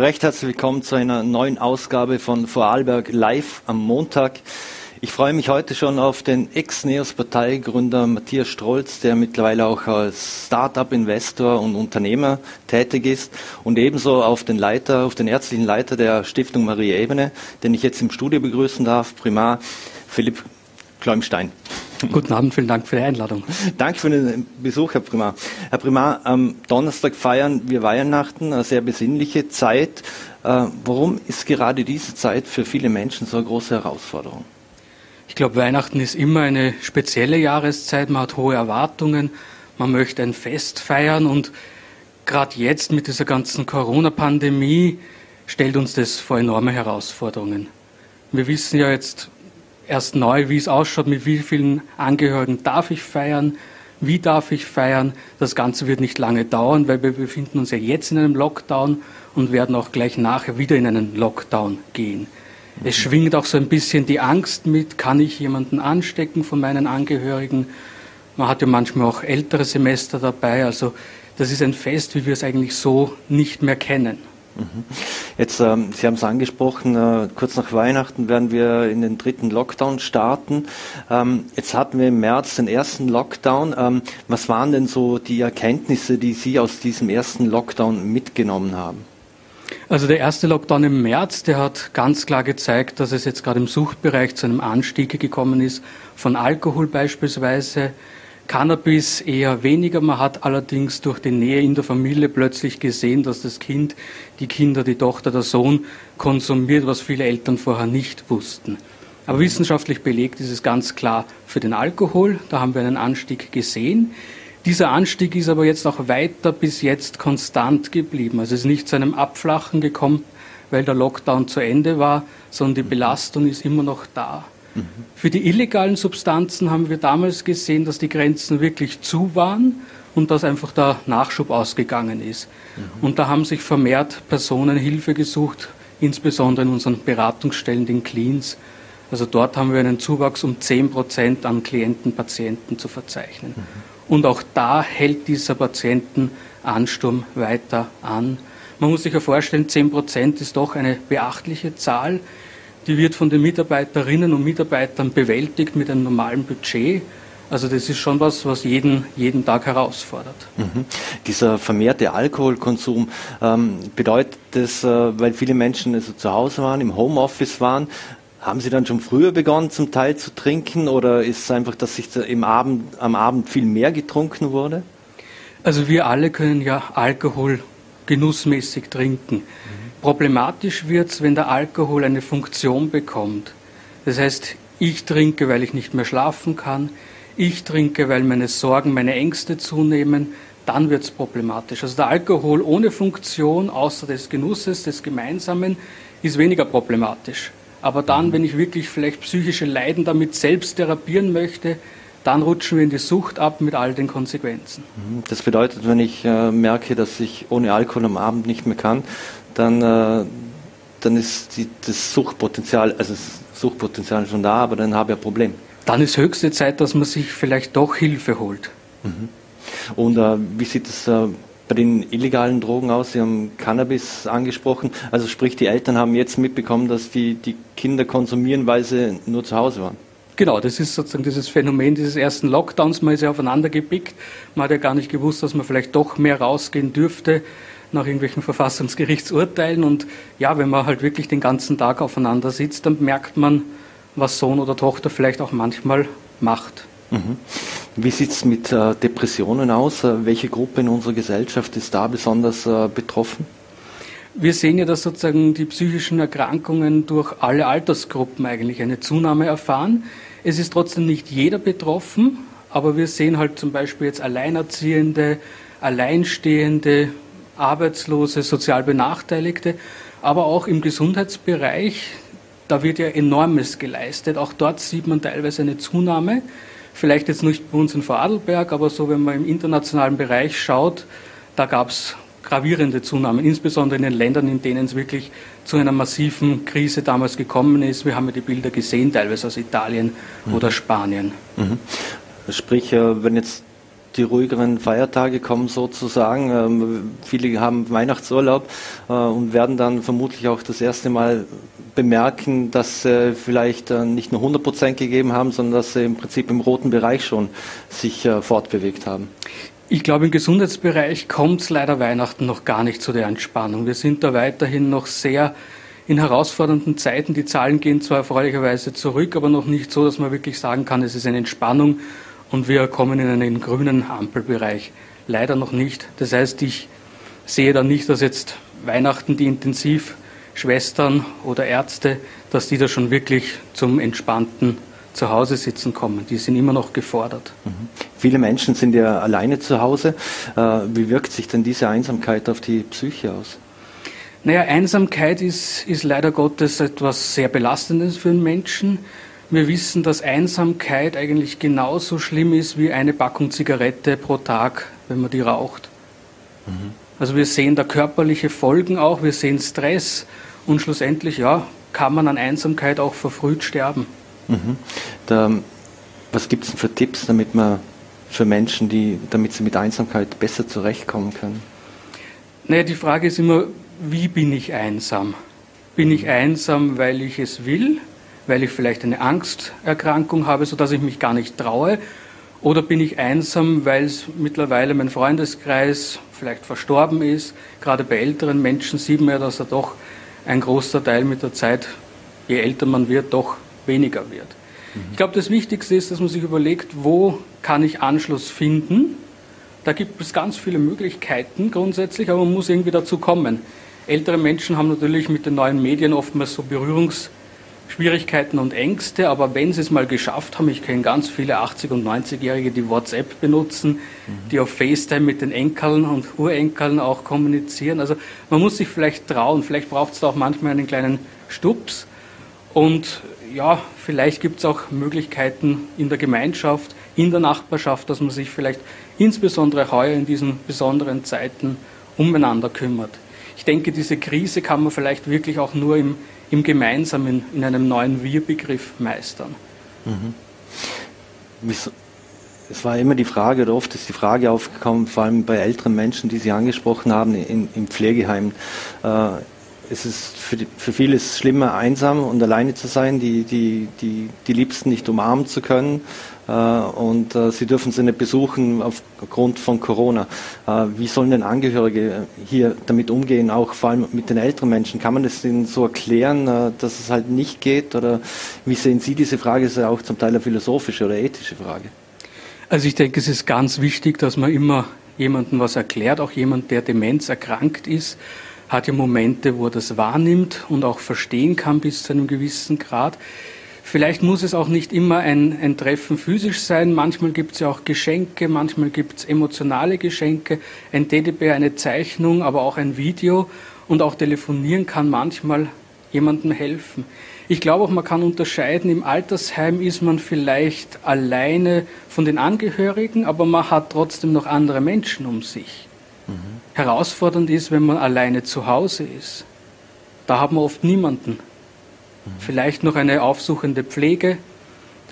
Recht herzlich willkommen zu einer neuen Ausgabe von Vorarlberg Live am Montag. Ich freue mich heute schon auf den Ex-Neos-Parteigründer Matthias Strolz, der mittlerweile auch als Start-up-Investor und Unternehmer tätig ist und ebenso auf den Leiter, auf den ärztlichen Leiter der Stiftung Marie Ebene, den ich jetzt im Studio begrüßen darf, Primar Philipp Kleumstein. Guten Abend, vielen Dank für die Einladung. Danke für den Besuch, Herr Primar. Herr Primar, am Donnerstag feiern wir Weihnachten, eine sehr besinnliche Zeit. Äh, warum ist gerade diese Zeit für viele Menschen so eine große Herausforderung? Ich glaube, Weihnachten ist immer eine spezielle Jahreszeit. Man hat hohe Erwartungen. Man möchte ein Fest feiern. Und gerade jetzt mit dieser ganzen Corona-Pandemie stellt uns das vor enorme Herausforderungen. Wir wissen ja jetzt erst neu, wie es ausschaut, mit wie vielen Angehörigen darf ich feiern, wie darf ich feiern. Das Ganze wird nicht lange dauern, weil wir befinden uns ja jetzt in einem Lockdown und werden auch gleich nachher wieder in einen Lockdown gehen. Es schwingt auch so ein bisschen die Angst mit, kann ich jemanden anstecken von meinen Angehörigen? Man hat ja manchmal auch ältere Semester dabei. Also das ist ein Fest, wie wir es eigentlich so nicht mehr kennen. Mhm. Jetzt, ähm, Sie haben es angesprochen, äh, kurz nach Weihnachten werden wir in den dritten Lockdown starten. Ähm, jetzt hatten wir im März den ersten Lockdown. Ähm, was waren denn so die Erkenntnisse, die Sie aus diesem ersten Lockdown mitgenommen haben? Also der erste Lockdown im März, der hat ganz klar gezeigt, dass es jetzt gerade im Suchtbereich zu einem Anstieg gekommen ist, von Alkohol beispielsweise, Cannabis eher weniger. Man hat allerdings durch die Nähe in der Familie plötzlich gesehen, dass das Kind, die Kinder, die Tochter, der Sohn konsumiert, was viele Eltern vorher nicht wussten. Aber wissenschaftlich belegt ist es ganz klar für den Alkohol. Da haben wir einen Anstieg gesehen. Dieser Anstieg ist aber jetzt auch weiter bis jetzt konstant geblieben. Also es ist nicht zu einem Abflachen gekommen, weil der Lockdown zu Ende war, sondern die Belastung ist immer noch da. Mhm. Für die illegalen Substanzen haben wir damals gesehen, dass die Grenzen wirklich zu waren und dass einfach der Nachschub ausgegangen ist. Mhm. Und da haben sich vermehrt Personen Hilfe gesucht, insbesondere in unseren Beratungsstellen, den Cleans. Also dort haben wir einen Zuwachs um 10 Prozent an Klienten, Patienten zu verzeichnen. Mhm. Und auch da hält dieser Patientenansturm weiter an. Man muss sich ja vorstellen, 10 Prozent ist doch eine beachtliche Zahl. Die wird von den Mitarbeiterinnen und Mitarbeitern bewältigt mit einem normalen Budget. Also das ist schon was, was jeden, jeden Tag herausfordert. Mhm. Dieser vermehrte Alkoholkonsum ähm, bedeutet das, äh, weil viele Menschen also zu Hause waren, im Homeoffice waren, haben Sie dann schon früher begonnen, zum Teil zu trinken oder ist es einfach, dass sich im Abend, am Abend viel mehr getrunken wurde? Also wir alle können ja Alkohol genussmäßig trinken. Mhm. Problematisch wird es, wenn der Alkohol eine Funktion bekommt. Das heißt, ich trinke, weil ich nicht mehr schlafen kann, ich trinke, weil meine Sorgen, meine Ängste zunehmen, dann wird es problematisch. Also der Alkohol ohne Funktion, außer des Genusses, des Gemeinsamen, ist weniger problematisch. Aber dann, wenn ich wirklich vielleicht psychische Leiden damit selbst therapieren möchte, dann rutschen wir in die Sucht ab mit all den Konsequenzen. Mhm. Das bedeutet, wenn ich äh, merke, dass ich ohne Alkohol am Abend nicht mehr kann, dann, äh, dann ist die, das Suchtpotenzial, also das Suchtpotenzial schon da, aber dann habe ich ein Problem. Dann ist höchste Zeit, dass man sich vielleicht doch Hilfe holt. Mhm. Und äh, wie sieht es äh, bei den illegalen Drogen aus? Sie haben Cannabis angesprochen. Also sprich, die Eltern haben jetzt mitbekommen, dass die, die Kinder konsumieren, weil sie nur zu Hause waren. Genau, das ist sozusagen dieses Phänomen dieses ersten Lockdowns. Man ist ja aufeinander gepickt. Man hat ja gar nicht gewusst, dass man vielleicht doch mehr rausgehen dürfte nach irgendwelchen Verfassungsgerichtsurteilen. Und ja, wenn man halt wirklich den ganzen Tag aufeinander sitzt, dann merkt man, was Sohn oder Tochter vielleicht auch manchmal macht. Mhm. Wie sieht es mit äh, Depressionen aus? Äh, welche Gruppe in unserer Gesellschaft ist da besonders äh, betroffen? Wir sehen ja, dass sozusagen die psychischen Erkrankungen durch alle Altersgruppen eigentlich eine Zunahme erfahren. Es ist trotzdem nicht jeder betroffen, aber wir sehen halt zum Beispiel jetzt Alleinerziehende, Alleinstehende, Arbeitslose, sozial Benachteiligte, aber auch im Gesundheitsbereich, da wird ja enormes geleistet. Auch dort sieht man teilweise eine Zunahme. Vielleicht jetzt nicht bei uns in Vorarlberg, aber so, wenn man im internationalen Bereich schaut, da gab es gravierende Zunahmen, insbesondere in den Ländern, in denen es wirklich zu einer massiven Krise damals gekommen ist. Wir haben ja die Bilder gesehen, teilweise aus Italien mhm. oder Spanien. Mhm. Sprich, äh, wenn jetzt die ruhigeren Feiertage kommen sozusagen. Ähm, viele haben Weihnachtsurlaub äh, und werden dann vermutlich auch das erste Mal bemerken, dass sie vielleicht äh, nicht nur 100 Prozent gegeben haben, sondern dass sie im Prinzip im roten Bereich schon sich äh, fortbewegt haben. Ich glaube, im Gesundheitsbereich kommt es leider Weihnachten noch gar nicht zu der Entspannung. Wir sind da weiterhin noch sehr in herausfordernden Zeiten. Die Zahlen gehen zwar erfreulicherweise zurück, aber noch nicht so, dass man wirklich sagen kann, es ist eine Entspannung und wir kommen in einen grünen Ampelbereich. Leider noch nicht. Das heißt, ich sehe da nicht, dass jetzt Weihnachten die Intensivschwestern oder Ärzte, dass die da schon wirklich zum entspannten Zuhause sitzen kommen. Die sind immer noch gefordert. Mhm. Viele Menschen sind ja alleine zu Hause. Äh, wie wirkt sich denn diese Einsamkeit auf die Psyche aus? Naja, Einsamkeit ist, ist leider Gottes etwas sehr Belastendes für einen Menschen. Wir wissen, dass Einsamkeit eigentlich genauso schlimm ist wie eine Packung Zigarette pro Tag, wenn man die raucht. Mhm. Also wir sehen da körperliche Folgen auch, wir sehen Stress und schlussendlich, ja, kann man an Einsamkeit auch verfrüht sterben. Mhm. Da, was gibt es denn für Tipps, damit man für Menschen, die, damit sie mit Einsamkeit besser zurechtkommen können? Naja, die Frage ist immer, wie bin ich einsam? Bin ich einsam, weil ich es will, weil ich vielleicht eine Angsterkrankung habe, sodass ich mich gar nicht traue? Oder bin ich einsam, weil es mittlerweile mein Freundeskreis vielleicht verstorben ist? Gerade bei älteren Menschen sieht man ja, dass er doch ein großer Teil mit der Zeit, je älter man wird, doch weniger wird. Mhm. Ich glaube, das Wichtigste ist, dass man sich überlegt, wo kann ich Anschluss finden? Da gibt es ganz viele Möglichkeiten grundsätzlich, aber man muss irgendwie dazu kommen. Ältere Menschen haben natürlich mit den neuen Medien oftmals so Berührungsschwierigkeiten und Ängste, aber wenn sie es mal geschafft haben, ich kenne ganz viele 80- und 90-Jährige, die WhatsApp benutzen, mhm. die auf FaceTime mit den Enkeln und Urenkeln auch kommunizieren. Also man muss sich vielleicht trauen, vielleicht braucht es da auch manchmal einen kleinen Stups. Und ja, vielleicht gibt es auch Möglichkeiten in der Gemeinschaft, in der Nachbarschaft, dass man sich vielleicht insbesondere heuer in diesen besonderen Zeiten umeinander kümmert ich denke, diese Krise kann man vielleicht wirklich auch nur im, im Gemeinsamen, in einem neuen Wir-Begriff meistern. Mhm. Es war immer die Frage, oder oft ist die Frage aufgekommen, vor allem bei älteren Menschen, die Sie angesprochen haben, in, im Pflegeheim. Äh, es ist für, die, für viele ist es schlimmer, einsam und alleine zu sein, die, die, die, die Liebsten nicht umarmen zu können. Äh, und äh, sie dürfen sie nicht besuchen aufgrund von Corona. Äh, wie sollen denn Angehörige hier damit umgehen, auch vor allem mit den älteren Menschen? Kann man das ihnen so erklären, dass es halt nicht geht? Oder wie sehen Sie diese Frage? Ist ja auch zum Teil eine philosophische oder ethische Frage. Also ich denke, es ist ganz wichtig, dass man immer jemandem was erklärt, auch jemand, der Demenz erkrankt ist, hat ja Momente, wo er das wahrnimmt und auch verstehen kann bis zu einem gewissen Grad. Vielleicht muss es auch nicht immer ein, ein Treffen physisch sein. Manchmal gibt es ja auch Geschenke, manchmal gibt es emotionale Geschenke, ein Teddybär, eine Zeichnung, aber auch ein Video. Und auch telefonieren kann manchmal jemandem helfen. Ich glaube auch, man kann unterscheiden, im Altersheim ist man vielleicht alleine von den Angehörigen, aber man hat trotzdem noch andere Menschen um sich. Mhm. Herausfordernd ist, wenn man alleine zu Hause ist. Da hat man oft niemanden. Mhm. Vielleicht noch eine aufsuchende Pflege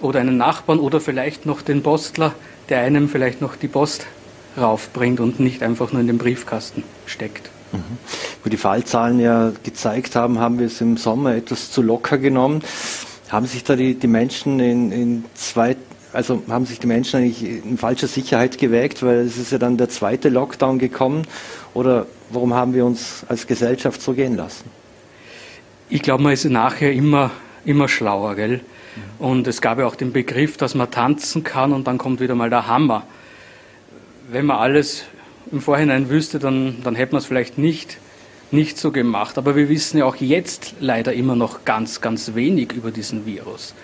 oder einen Nachbarn oder vielleicht noch den Postler, der einem vielleicht noch die Post raufbringt und nicht einfach nur in den Briefkasten steckt. Mhm. Wo die Fallzahlen ja gezeigt haben, haben wir es im Sommer etwas zu locker genommen. Haben sich da die, die Menschen in, in zwei, also haben sich die Menschen eigentlich in falscher Sicherheit gewägt, weil es ist ja dann der zweite Lockdown gekommen. Oder warum haben wir uns als Gesellschaft so gehen lassen? Ich glaube, man ist nachher immer, immer schlauer, gell? Und es gab ja auch den Begriff, dass man tanzen kann und dann kommt wieder mal der Hammer. Wenn man alles im Vorhinein wüsste, dann, dann hätte man es vielleicht nicht, nicht so gemacht. Aber wir wissen ja auch jetzt leider immer noch ganz, ganz wenig über diesen Virus.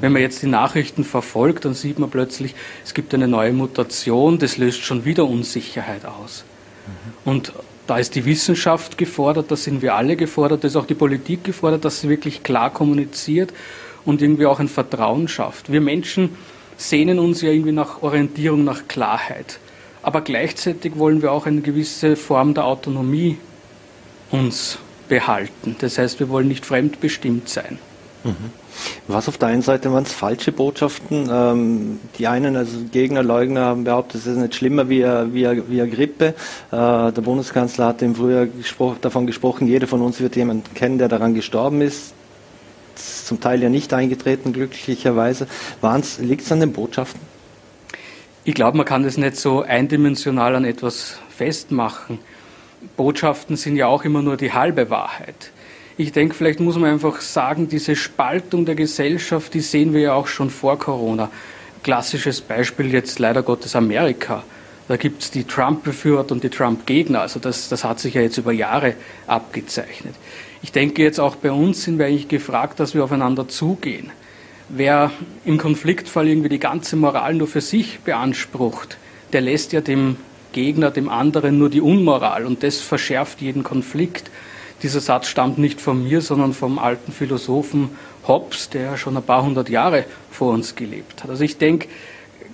Wenn man jetzt die Nachrichten verfolgt, dann sieht man plötzlich, es gibt eine neue Mutation, das löst schon wieder Unsicherheit aus. Mhm. Und da ist die Wissenschaft gefordert, da sind wir alle gefordert, da ist auch die Politik gefordert, dass sie wirklich klar kommuniziert und irgendwie auch ein Vertrauen schafft. Wir Menschen sehnen uns ja irgendwie nach Orientierung, nach Klarheit. Aber gleichzeitig wollen wir auch eine gewisse Form der Autonomie uns behalten. Das heißt, wir wollen nicht fremdbestimmt sein. Mhm. Was auf der einen Seite waren es falsche Botschaften. Ähm, die einen, also Gegner, Leugner, haben behauptet, es ist nicht schlimmer wie wie wie eine Grippe. Äh, der Bundeskanzler hat im Frühjahr gespro davon gesprochen, jeder von uns wird jemanden kennen, der daran gestorben ist. ist zum Teil ja nicht eingetreten, glücklicherweise. Liegt es an den Botschaften? Ich glaube, man kann das nicht so eindimensional an etwas festmachen. Botschaften sind ja auch immer nur die halbe Wahrheit. Ich denke, vielleicht muss man einfach sagen, diese Spaltung der Gesellschaft, die sehen wir ja auch schon vor Corona. Klassisches Beispiel jetzt leider Gottes Amerika. Da gibt es die Trump-Befürworter und die Trump-Gegner. Also das, das hat sich ja jetzt über Jahre abgezeichnet. Ich denke jetzt auch bei uns sind wir eigentlich gefragt, dass wir aufeinander zugehen. Wer im Konfliktfall irgendwie die ganze Moral nur für sich beansprucht, der lässt ja dem Gegner, dem anderen nur die Unmoral und das verschärft jeden Konflikt. Dieser Satz stammt nicht von mir, sondern vom alten Philosophen Hobbes, der schon ein paar hundert Jahre vor uns gelebt hat. Also ich denke,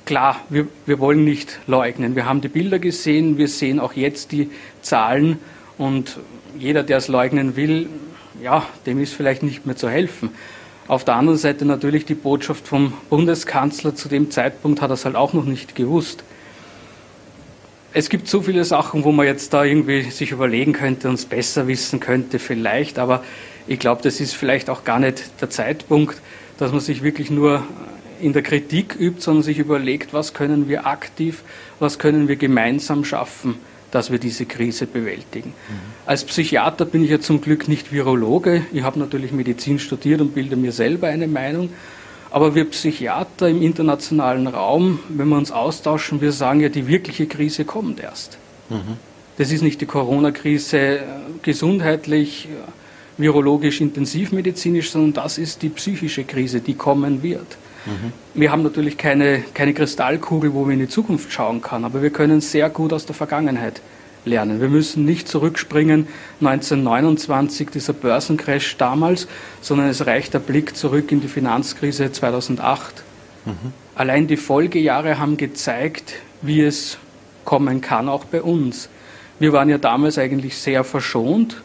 klar, wir, wir wollen nicht leugnen. Wir haben die Bilder gesehen, wir sehen auch jetzt die Zahlen und jeder, der es leugnen will, ja, dem ist vielleicht nicht mehr zu helfen. Auf der anderen Seite natürlich die Botschaft vom Bundeskanzler. Zu dem Zeitpunkt hat er es halt auch noch nicht gewusst es gibt so viele Sachen, wo man jetzt da irgendwie sich überlegen könnte und es besser wissen könnte vielleicht, aber ich glaube, das ist vielleicht auch gar nicht der Zeitpunkt, dass man sich wirklich nur in der Kritik übt, sondern sich überlegt, was können wir aktiv, was können wir gemeinsam schaffen, dass wir diese Krise bewältigen. Mhm. Als Psychiater bin ich ja zum Glück nicht Virologe. Ich habe natürlich Medizin studiert und bilde mir selber eine Meinung. Aber wir Psychiater im internationalen Raum, wenn wir uns austauschen, wir sagen ja, die wirkliche Krise kommt erst. Mhm. Das ist nicht die Corona-Krise äh, gesundheitlich, äh, virologisch, intensivmedizinisch, sondern das ist die psychische Krise, die kommen wird. Mhm. Wir haben natürlich keine, keine Kristallkugel, wo wir in die Zukunft schauen können, aber wir können sehr gut aus der Vergangenheit lernen. Wir müssen nicht zurückspringen 1929, dieser Börsencrash damals, sondern es reicht der Blick zurück in die Finanzkrise 2008. Mhm. Allein die Folgejahre haben gezeigt, wie es kommen kann, auch bei uns. Wir waren ja damals eigentlich sehr verschont.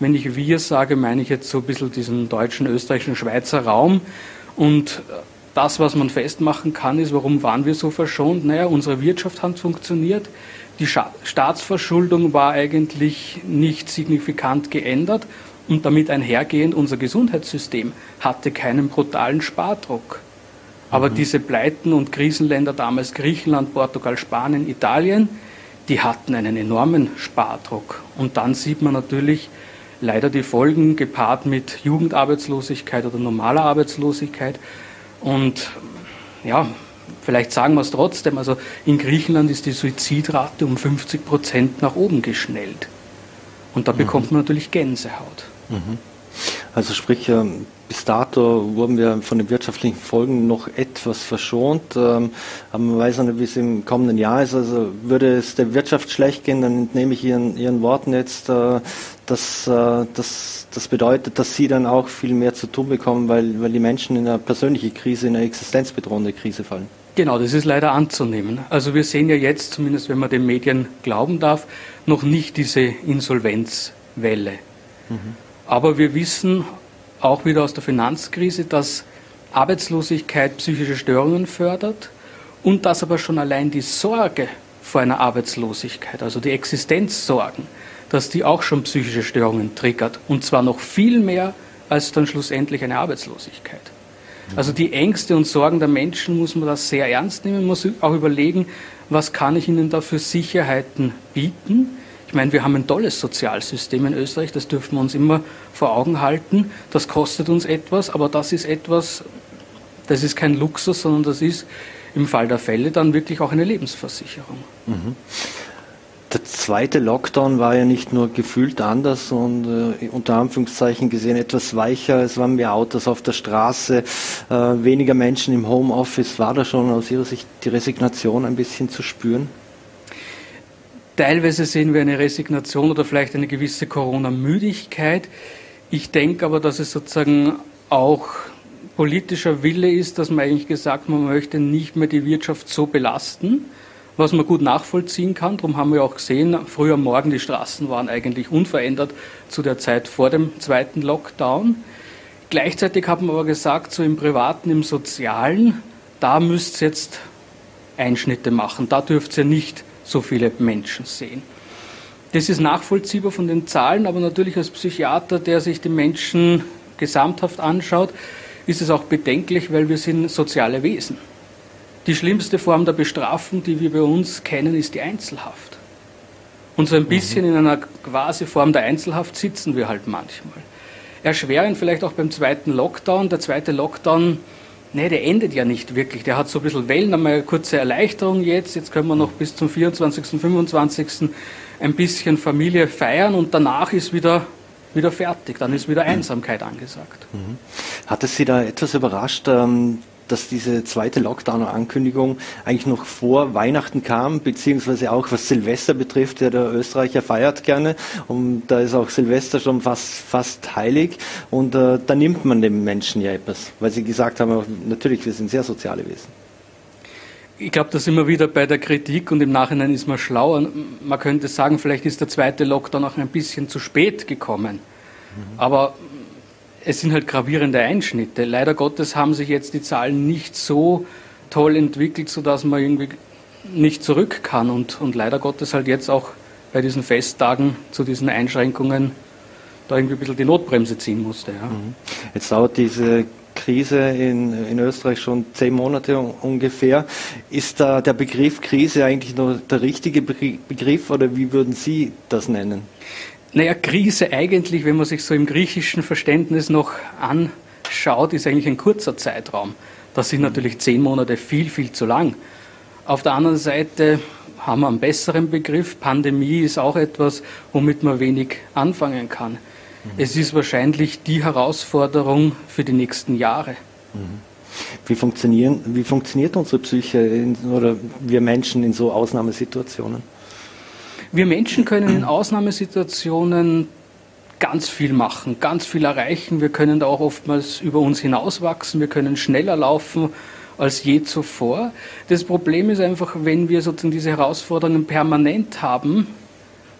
Wenn ich wir sage, meine ich jetzt so ein bisschen diesen deutschen, österreichischen, Schweizer Raum. Und das, was man festmachen kann, ist, warum waren wir so verschont? Naja, unsere Wirtschaft hat funktioniert. Die Staatsverschuldung war eigentlich nicht signifikant geändert und damit einhergehend unser Gesundheitssystem hatte keinen brutalen Spardruck. Aber mhm. diese Pleiten und Krisenländer damals Griechenland, Portugal, Spanien, Italien, die hatten einen enormen Spardruck. Und dann sieht man natürlich leider die Folgen gepaart mit Jugendarbeitslosigkeit oder normaler Arbeitslosigkeit. Und ja, Vielleicht sagen wir es trotzdem, also in Griechenland ist die Suizidrate um 50 Prozent nach oben geschnellt. Und da bekommt mhm. man natürlich Gänsehaut. Mhm. Also sprich, ähm, bis dato wurden wir von den wirtschaftlichen Folgen noch etwas verschont. Ähm, aber man weiß nicht, wie es im kommenden Jahr ist. Also würde es der Wirtschaft schlecht gehen, dann entnehme ich Ihren, Ihren Worten jetzt, äh, dass äh, das, das bedeutet, dass Sie dann auch viel mehr zu tun bekommen, weil, weil die Menschen in eine persönliche Krise, in eine existenzbedrohende Krise fallen. Genau, das ist leider anzunehmen. Also wir sehen ja jetzt, zumindest wenn man den Medien glauben darf, noch nicht diese Insolvenzwelle. Mhm. Aber wir wissen auch wieder aus der Finanzkrise, dass Arbeitslosigkeit psychische Störungen fördert und dass aber schon allein die Sorge vor einer Arbeitslosigkeit, also die Existenzsorgen, dass die auch schon psychische Störungen triggert und zwar noch viel mehr als dann schlussendlich eine Arbeitslosigkeit. Also die Ängste und Sorgen der Menschen muss man das sehr ernst nehmen, muss auch überlegen, was kann ich ihnen da für Sicherheiten bieten. Ich meine, wir haben ein tolles Sozialsystem in Österreich, das dürfen wir uns immer vor Augen halten. Das kostet uns etwas, aber das ist etwas, das ist kein Luxus, sondern das ist im Fall der Fälle dann wirklich auch eine Lebensversicherung. Mhm. Der zweite Lockdown war ja nicht nur gefühlt anders und äh, unter Anführungszeichen gesehen etwas weicher. Es waren mehr Autos auf der Straße, äh, weniger Menschen im Homeoffice. War da schon aus Ihrer Sicht die Resignation ein bisschen zu spüren? Teilweise sehen wir eine Resignation oder vielleicht eine gewisse Corona-Müdigkeit. Ich denke aber, dass es sozusagen auch politischer Wille ist, dass man eigentlich gesagt, man möchte nicht mehr die Wirtschaft so belasten was man gut nachvollziehen kann. Darum haben wir auch gesehen, früher am Morgen die Straßen waren eigentlich unverändert zu der Zeit vor dem zweiten Lockdown. Gleichzeitig hat man aber gesagt, so im Privaten, im Sozialen, da müsst ihr jetzt Einschnitte machen. Da dürft ihr nicht so viele Menschen sehen. Das ist nachvollziehbar von den Zahlen, aber natürlich als Psychiater, der sich die Menschen gesamthaft anschaut, ist es auch bedenklich, weil wir sind soziale Wesen. Die schlimmste Form der Bestrafung, die wir bei uns kennen, ist die Einzelhaft. Und so ein bisschen mhm. in einer quasi Form der Einzelhaft sitzen wir halt manchmal. Erschwerend vielleicht auch beim zweiten Lockdown. Der zweite Lockdown, nee, der endet ja nicht wirklich. Der hat so ein bisschen Wellen, einmal eine kurze Erleichterung jetzt. Jetzt können wir noch bis zum 24., 25. ein bisschen Familie feiern und danach ist wieder wieder fertig, dann ist wieder Einsamkeit angesagt. Mhm. Hat es Sie da etwas überrascht, ähm, dass diese zweite Lockdown-Ankündigung eigentlich noch vor Weihnachten kam, beziehungsweise auch was Silvester betrifft, ja, der Österreicher feiert gerne und da ist auch Silvester schon fast, fast heilig und äh, da nimmt man den Menschen ja etwas, weil sie gesagt haben, natürlich, wir sind sehr soziale Wesen. Ich glaube, da sind wir wieder bei der Kritik und im Nachhinein ist man schlauer. Man könnte sagen, vielleicht ist der zweite Lockdown auch ein bisschen zu spät gekommen. Mhm. Aber es sind halt gravierende Einschnitte. Leider Gottes haben sich jetzt die Zahlen nicht so toll entwickelt, sodass man irgendwie nicht zurück kann und, und leider Gottes halt jetzt auch bei diesen Festtagen zu diesen Einschränkungen da irgendwie ein bisschen die Notbremse ziehen musste. Ja. Mhm. Jetzt dauert diese Krise in, in Österreich schon zehn Monate ungefähr. Ist da der Begriff Krise eigentlich noch der richtige Begriff oder wie würden Sie das nennen? Naja, Krise eigentlich, wenn man sich so im griechischen Verständnis noch anschaut, ist eigentlich ein kurzer Zeitraum. Das sind natürlich zehn Monate viel, viel zu lang. Auf der anderen Seite haben wir einen besseren Begriff. Pandemie ist auch etwas, womit man wenig anfangen kann. Mhm. Es ist wahrscheinlich die Herausforderung für die nächsten Jahre. Mhm. Wie, funktionieren, wie funktioniert unsere Psyche in, oder wir Menschen in so Ausnahmesituationen? Wir Menschen können in Ausnahmesituationen ganz viel machen, ganz viel erreichen. Wir können da auch oftmals über uns hinauswachsen. Wir können schneller laufen als je zuvor. Das Problem ist einfach, wenn wir sozusagen diese Herausforderungen permanent haben,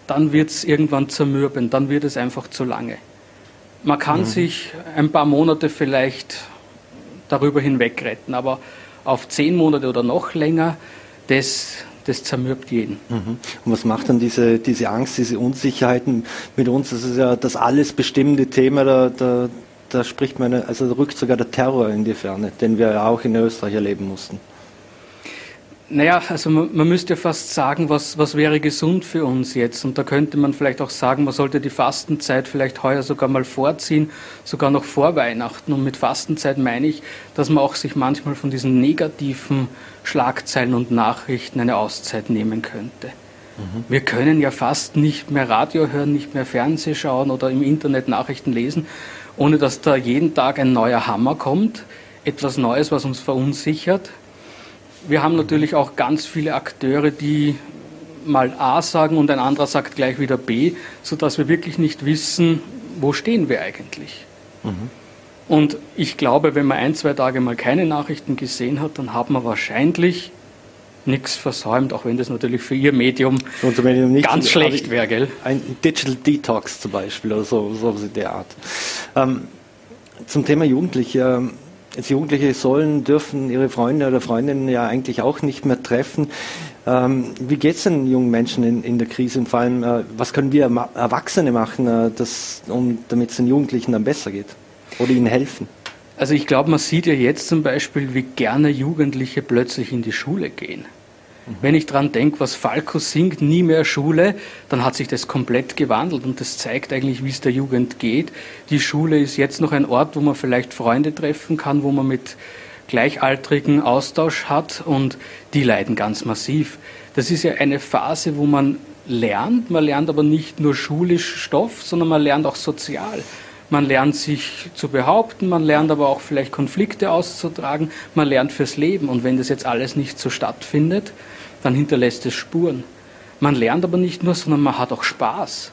dann wird es irgendwann zermürben, dann wird es einfach zu lange. Man kann mhm. sich ein paar Monate vielleicht darüber hinweg retten, aber auf zehn Monate oder noch länger, das, das zermürbt jeden. Mhm. Und was macht dann diese, diese Angst, diese Unsicherheiten mit uns? Das ist ja das alles bestimmende Thema, da, da, da spricht man, also rückt sogar der Terror in die Ferne, den wir ja auch in Österreich erleben mussten. Naja, also man, man müsste ja fast sagen, was, was wäre gesund für uns jetzt? Und da könnte man vielleicht auch sagen, man sollte die Fastenzeit vielleicht heuer sogar mal vorziehen, sogar noch vor Weihnachten. Und mit Fastenzeit meine ich, dass man auch sich manchmal von diesen negativen Schlagzeilen und Nachrichten eine Auszeit nehmen könnte. Mhm. Wir können ja fast nicht mehr Radio hören, nicht mehr Fernseh schauen oder im Internet Nachrichten lesen, ohne dass da jeden Tag ein neuer Hammer kommt, etwas Neues, was uns verunsichert wir haben natürlich auch ganz viele Akteure, die mal A sagen und ein anderer sagt gleich wieder B, sodass wir wirklich nicht wissen, wo stehen wir eigentlich. Mhm. Und ich glaube, wenn man ein, zwei Tage mal keine Nachrichten gesehen hat, dann hat man wahrscheinlich nichts versäumt, auch wenn das natürlich für Ihr Medium, Medium nicht, ganz schlecht wäre, gell? Ein Digital Detox zum Beispiel oder so, so in der Art. Ähm, zum Thema Jugendliche. Jetzt Jugendliche sollen, dürfen ihre Freunde oder Freundinnen ja eigentlich auch nicht mehr treffen. Ähm, wie geht es den jungen Menschen in, in, der Krise und vor allem, äh, was können wir Erwachsene machen, äh, um, damit es den Jugendlichen dann besser geht oder ihnen helfen? Also ich glaube, man sieht ja jetzt zum Beispiel, wie gerne Jugendliche plötzlich in die Schule gehen. Wenn ich daran denke, was Falco singt, nie mehr Schule, dann hat sich das komplett gewandelt und das zeigt eigentlich, wie es der Jugend geht. Die Schule ist jetzt noch ein Ort, wo man vielleicht Freunde treffen kann, wo man mit Gleichaltrigen Austausch hat und die leiden ganz massiv. Das ist ja eine Phase, wo man lernt. Man lernt aber nicht nur schulisch Stoff, sondern man lernt auch sozial. Man lernt sich zu behaupten, man lernt aber auch vielleicht Konflikte auszutragen, man lernt fürs Leben. Und wenn das jetzt alles nicht so stattfindet, dann hinterlässt es Spuren. Man lernt aber nicht nur, sondern man hat auch Spaß.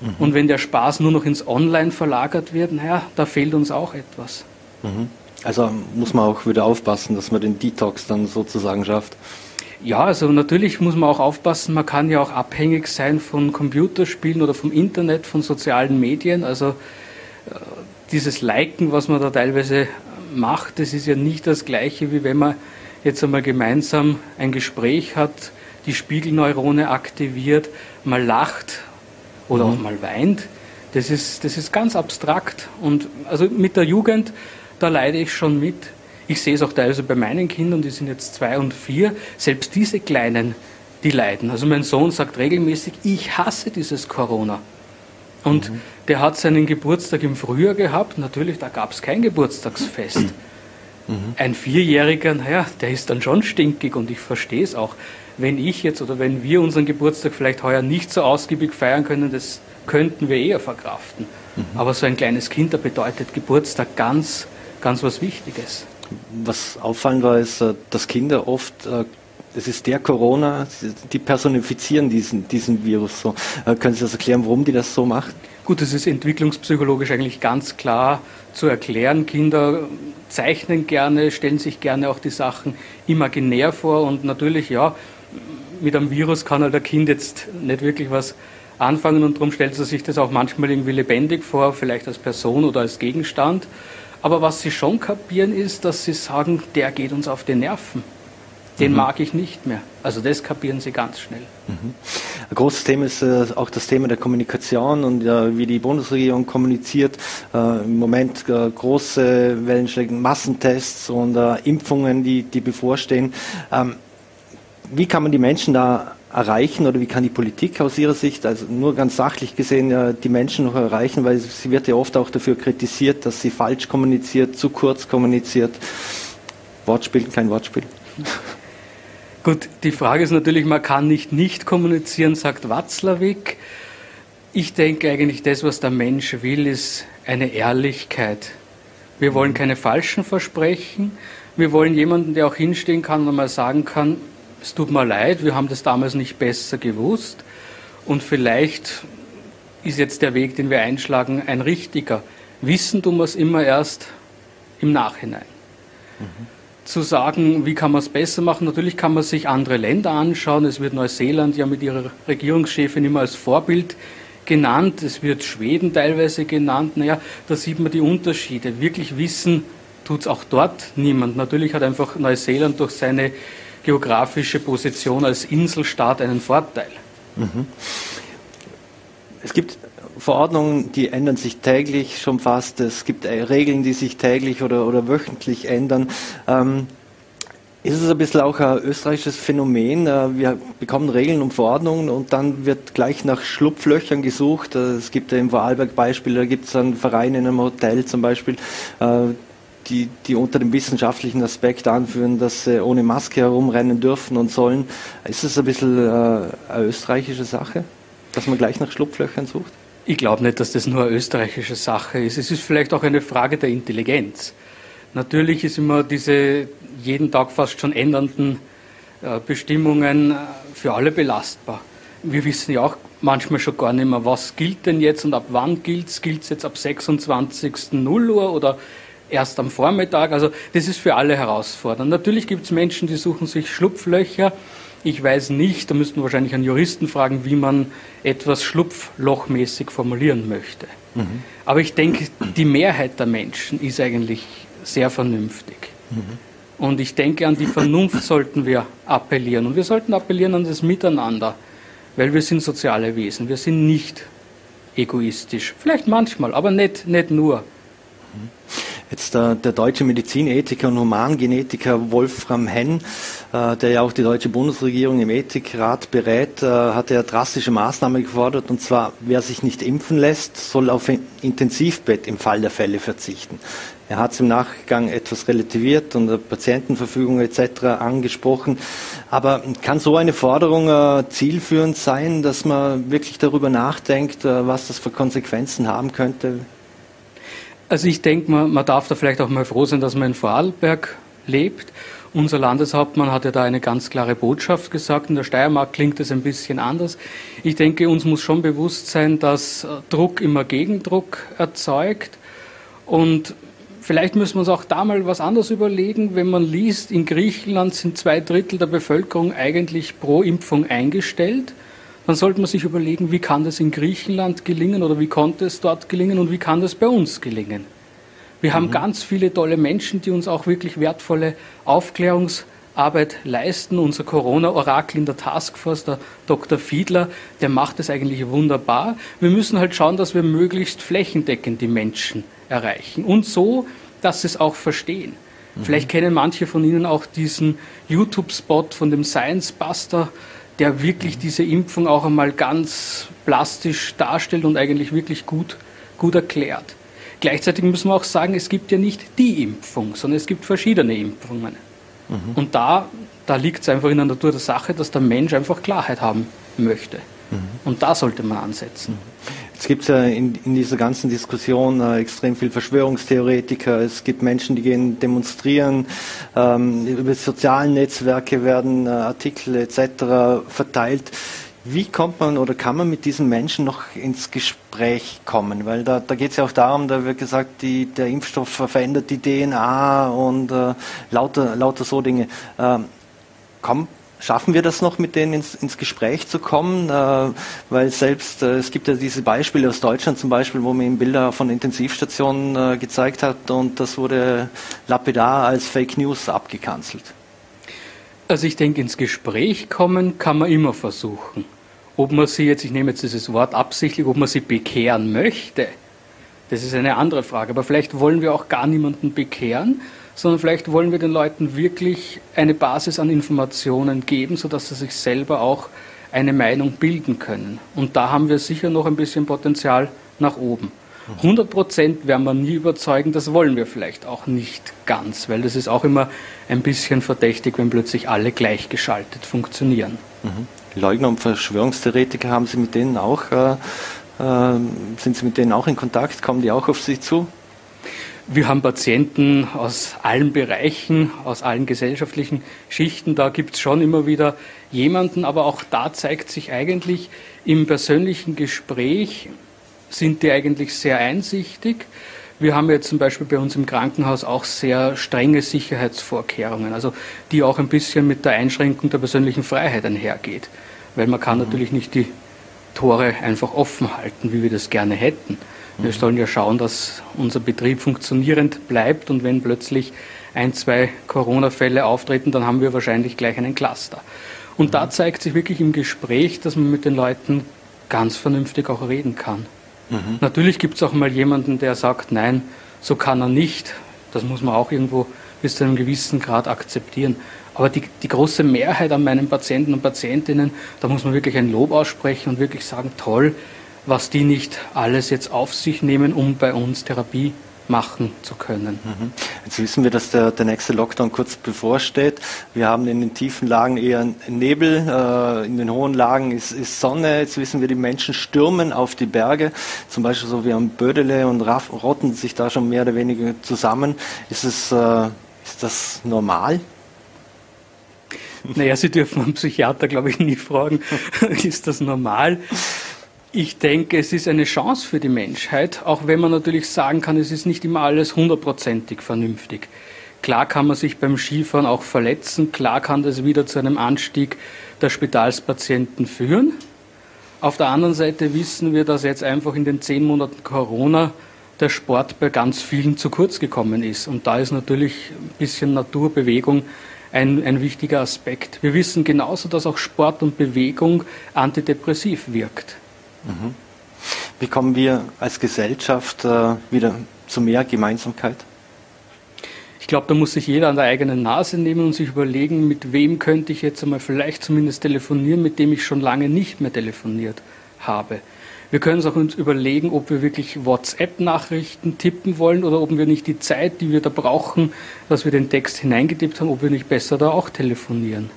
Mhm. Und wenn der Spaß nur noch ins Online verlagert wird, naja, da fehlt uns auch etwas. Mhm. Also muss man auch wieder aufpassen, dass man den Detox dann sozusagen schafft. Ja, also natürlich muss man auch aufpassen, man kann ja auch abhängig sein von Computerspielen oder vom Internet, von sozialen Medien. Also dieses Liken, was man da teilweise macht, das ist ja nicht das gleiche, wie wenn man jetzt einmal gemeinsam ein Gespräch hat, die Spiegelneurone aktiviert, mal lacht oder mhm. auch mal weint. Das ist, das ist ganz abstrakt. Und also mit der Jugend, da leide ich schon mit. Ich sehe es auch teilweise bei meinen Kindern, die sind jetzt zwei und vier. Selbst diese Kleinen, die leiden. Also mein Sohn sagt regelmäßig, ich hasse dieses Corona. Und mhm. der hat seinen Geburtstag im Frühjahr gehabt. Natürlich, da gab es kein Geburtstagsfest. Mhm. Ein Vierjähriger, naja, der ist dann schon stinkig und ich verstehe es auch. Wenn ich jetzt oder wenn wir unseren Geburtstag vielleicht heuer nicht so ausgiebig feiern können, das könnten wir eher verkraften. Mhm. Aber so ein kleines Kind, da bedeutet Geburtstag ganz, ganz was Wichtiges. Was auffallend war, ist, äh, dass Kinder oft es ist der Corona, die personifizieren diesen, diesen Virus so. Äh, können Sie das erklären, warum die das so machen? Gut, das ist entwicklungspsychologisch eigentlich ganz klar zu erklären. Kinder zeichnen gerne, stellen sich gerne auch die Sachen imaginär vor und natürlich, ja, mit einem Virus kann halt der Kind jetzt nicht wirklich was anfangen und darum stellt sie sich das auch manchmal irgendwie lebendig vor, vielleicht als Person oder als Gegenstand. Aber was sie schon kapieren ist, dass sie sagen, der geht uns auf die Nerven. Den mhm. mag ich nicht mehr. Also das kapieren sie ganz schnell. Mhm. Ein großes Thema ist äh, auch das Thema der Kommunikation und äh, wie die Bundesregierung kommuniziert. Äh, Im Moment äh, große Wellenschläge, Massentests und äh, Impfungen, die, die bevorstehen. Ähm, wie kann man die Menschen da erreichen oder wie kann die Politik aus Ihrer Sicht, also nur ganz sachlich gesehen, ja, die Menschen noch erreichen, weil sie wird ja oft auch dafür kritisiert, dass sie falsch kommuniziert, zu kurz kommuniziert. Wortspiel, kein Wortspiel. Gut, die Frage ist natürlich, man kann nicht nicht kommunizieren, sagt Watzlawick. Ich denke eigentlich, das, was der Mensch will, ist eine Ehrlichkeit. Wir wollen keine falschen Versprechen. Wir wollen jemanden, der auch hinstehen kann und mal sagen kann, es tut mir leid, wir haben das damals nicht besser gewusst und vielleicht ist jetzt der Weg, den wir einschlagen, ein richtiger. Wissen tun wir es immer erst im Nachhinein. Mhm. Zu sagen, wie kann man es besser machen, natürlich kann man sich andere Länder anschauen. Es wird Neuseeland ja mit ihrer Regierungschefin immer als Vorbild genannt. Es wird Schweden teilweise genannt. Naja, da sieht man die Unterschiede. Wirklich wissen tut es auch dort niemand. Natürlich hat einfach Neuseeland durch seine geografische Position als Inselstaat einen Vorteil. Mhm. Es gibt Verordnungen, die ändern sich täglich schon fast. Es gibt äh, Regeln, die sich täglich oder, oder wöchentlich ändern. Ähm, ist es ein bisschen auch ein österreichisches Phänomen? Äh, wir bekommen Regeln und Verordnungen und dann wird gleich nach Schlupflöchern gesucht. Äh, es gibt ja im Vorarlberg Beispiele, da gibt es einen Verein in einem Hotel zum Beispiel, die, die unter dem wissenschaftlichen Aspekt anführen, dass sie ohne Maske herumrennen dürfen und sollen. Ist das ein bisschen eine österreichische Sache, dass man gleich nach Schlupflöchern sucht? Ich glaube nicht, dass das nur eine österreichische Sache ist. Es ist vielleicht auch eine Frage der Intelligenz. Natürlich ist immer diese jeden Tag fast schon ändernden äh, Bestimmungen äh, für alle belastbar. Wir wissen ja auch manchmal schon gar nicht mehr, was gilt denn jetzt und ab wann gilt es. Gilt es jetzt ab 26. 0 Uhr oder erst am Vormittag. Also das ist für alle herausfordernd. Natürlich gibt es Menschen, die suchen sich Schlupflöcher. Ich weiß nicht, da müssten wir wahrscheinlich einen Juristen fragen, wie man etwas schlupflochmäßig formulieren möchte. Mhm. Aber ich denke, die Mehrheit der Menschen ist eigentlich sehr vernünftig. Mhm. Und ich denke, an die Vernunft sollten wir appellieren. Und wir sollten appellieren an das Miteinander, weil wir sind soziale Wesen. Wir sind nicht egoistisch. Vielleicht manchmal, aber nicht, nicht nur. Mhm. Jetzt der, der deutsche Medizinethiker und Humangenetiker Wolfram Henn, äh, der ja auch die deutsche Bundesregierung im Ethikrat berät, äh, hat ja drastische Maßnahmen gefordert. Und zwar, wer sich nicht impfen lässt, soll auf ein Intensivbett im Fall der Fälle verzichten. Er hat es im Nachgang etwas relativiert und Patientenverfügung etc. angesprochen. Aber kann so eine Forderung äh, zielführend sein, dass man wirklich darüber nachdenkt, äh, was das für Konsequenzen haben könnte? Also ich denke, man, man darf da vielleicht auch mal froh sein, dass man in Vorarlberg lebt. Unser Landeshauptmann hat ja da eine ganz klare Botschaft gesagt. In der Steiermark klingt es ein bisschen anders. Ich denke, uns muss schon bewusst sein, dass äh, Druck immer Gegendruck erzeugt. Und vielleicht müssen wir uns auch da mal was anderes überlegen. Wenn man liest, in Griechenland sind zwei Drittel der Bevölkerung eigentlich pro Impfung eingestellt dann sollte man sich überlegen, wie kann das in Griechenland gelingen oder wie konnte es dort gelingen und wie kann das bei uns gelingen. Wir haben mhm. ganz viele tolle Menschen, die uns auch wirklich wertvolle Aufklärungsarbeit leisten. Unser Corona-Orakel in der Taskforce, der Dr. Fiedler, der macht es eigentlich wunderbar. Wir müssen halt schauen, dass wir möglichst flächendeckend die Menschen erreichen und so, dass sie es auch verstehen. Mhm. Vielleicht kennen manche von Ihnen auch diesen YouTube-Spot von dem Science Buster, der wirklich diese Impfung auch einmal ganz plastisch darstellt und eigentlich wirklich gut, gut erklärt. Gleichzeitig müssen wir auch sagen, es gibt ja nicht die Impfung, sondern es gibt verschiedene Impfungen. Mhm. Und da, da liegt es einfach in der Natur der Sache, dass der Mensch einfach Klarheit haben möchte. Mhm. Und da sollte man ansetzen. Mhm. Jetzt gibt es ja in, in, dieser ganzen Diskussion äh, extrem viel Verschwörungstheoretiker. Es gibt Menschen, die gehen demonstrieren. Ähm, über soziale Netzwerke werden äh, Artikel etc. verteilt. Wie kommt man oder kann man mit diesen Menschen noch ins Gespräch kommen? Weil da, da geht es ja auch darum, da wird gesagt, die, der Impfstoff verändert die DNA und äh, lauter, lauter so Dinge. Ähm, kommt Schaffen wir das noch, mit denen ins, ins Gespräch zu kommen? Äh, weil selbst, äh, es gibt ja diese Beispiele aus Deutschland zum Beispiel, wo man ihm Bilder von Intensivstationen äh, gezeigt hat und das wurde lapidar als Fake News abgekanzelt. Also ich denke, ins Gespräch kommen kann man immer versuchen. Ob man sie jetzt, ich nehme jetzt dieses Wort absichtlich, ob man sie bekehren möchte, das ist eine andere Frage. Aber vielleicht wollen wir auch gar niemanden bekehren, sondern vielleicht wollen wir den Leuten wirklich eine Basis an Informationen geben, sodass sie sich selber auch eine Meinung bilden können. Und da haben wir sicher noch ein bisschen Potenzial nach oben. 100 Prozent werden wir nie überzeugen, das wollen wir vielleicht auch nicht ganz, weil das ist auch immer ein bisschen verdächtig, wenn plötzlich alle gleichgeschaltet funktionieren. Mhm. Leugner und Verschwörungstheoretiker, haben Sie mit denen auch, äh, äh, sind Sie mit denen auch in Kontakt? Kommen die auch auf Sie zu? Wir haben Patienten aus allen Bereichen, aus allen gesellschaftlichen Schichten. Da gibt es schon immer wieder jemanden, aber auch da zeigt sich eigentlich im persönlichen Gespräch, sind die eigentlich sehr einsichtig. Wir haben jetzt zum Beispiel bei uns im Krankenhaus auch sehr strenge Sicherheitsvorkehrungen, also die auch ein bisschen mit der Einschränkung der persönlichen Freiheit einhergeht. Weil man kann mhm. natürlich nicht die Tore einfach offen halten, wie wir das gerne hätten. Wir sollen ja schauen, dass unser Betrieb funktionierend bleibt und wenn plötzlich ein, zwei Corona-Fälle auftreten, dann haben wir wahrscheinlich gleich einen Cluster. Und da zeigt sich wirklich im Gespräch, dass man mit den Leuten ganz vernünftig auch reden kann. Mhm. Natürlich gibt es auch mal jemanden, der sagt, nein, so kann er nicht. Das muss man auch irgendwo bis zu einem gewissen Grad akzeptieren. Aber die, die große Mehrheit an meinen Patienten und Patientinnen, da muss man wirklich ein Lob aussprechen und wirklich sagen, toll, was die nicht alles jetzt auf sich nehmen, um bei uns Therapie machen zu können. Mhm. Jetzt wissen wir, dass der, der nächste Lockdown kurz bevorsteht. Wir haben in den tiefen Lagen eher Nebel, äh, in den hohen Lagen ist, ist, Sonne. Jetzt wissen wir, die Menschen stürmen auf die Berge, zum Beispiel so wie am Bödele und Raff, rotten sich da schon mehr oder weniger zusammen. Ist, es, äh, ist das normal? Naja, Sie dürfen einen Psychiater, glaube ich, nie fragen, ist das normal? Ich denke, es ist eine Chance für die Menschheit, auch wenn man natürlich sagen kann, es ist nicht immer alles hundertprozentig vernünftig. Klar kann man sich beim Skifahren auch verletzen, klar kann das wieder zu einem Anstieg der Spitalspatienten führen. Auf der anderen Seite wissen wir, dass jetzt einfach in den zehn Monaten Corona der Sport bei ganz vielen zu kurz gekommen ist. Und da ist natürlich ein bisschen Naturbewegung ein, ein wichtiger Aspekt. Wir wissen genauso, dass auch Sport und Bewegung antidepressiv wirkt. Mhm. Wie kommen wir als Gesellschaft äh, wieder zu mehr Gemeinsamkeit? Ich glaube, da muss sich jeder an der eigenen Nase nehmen und sich überlegen, mit wem könnte ich jetzt einmal vielleicht zumindest telefonieren, mit dem ich schon lange nicht mehr telefoniert habe. Wir können uns auch überlegen, ob wir wirklich WhatsApp-Nachrichten tippen wollen oder ob wir nicht die Zeit, die wir da brauchen, dass wir den Text hineingetippt haben, ob wir nicht besser da auch telefonieren.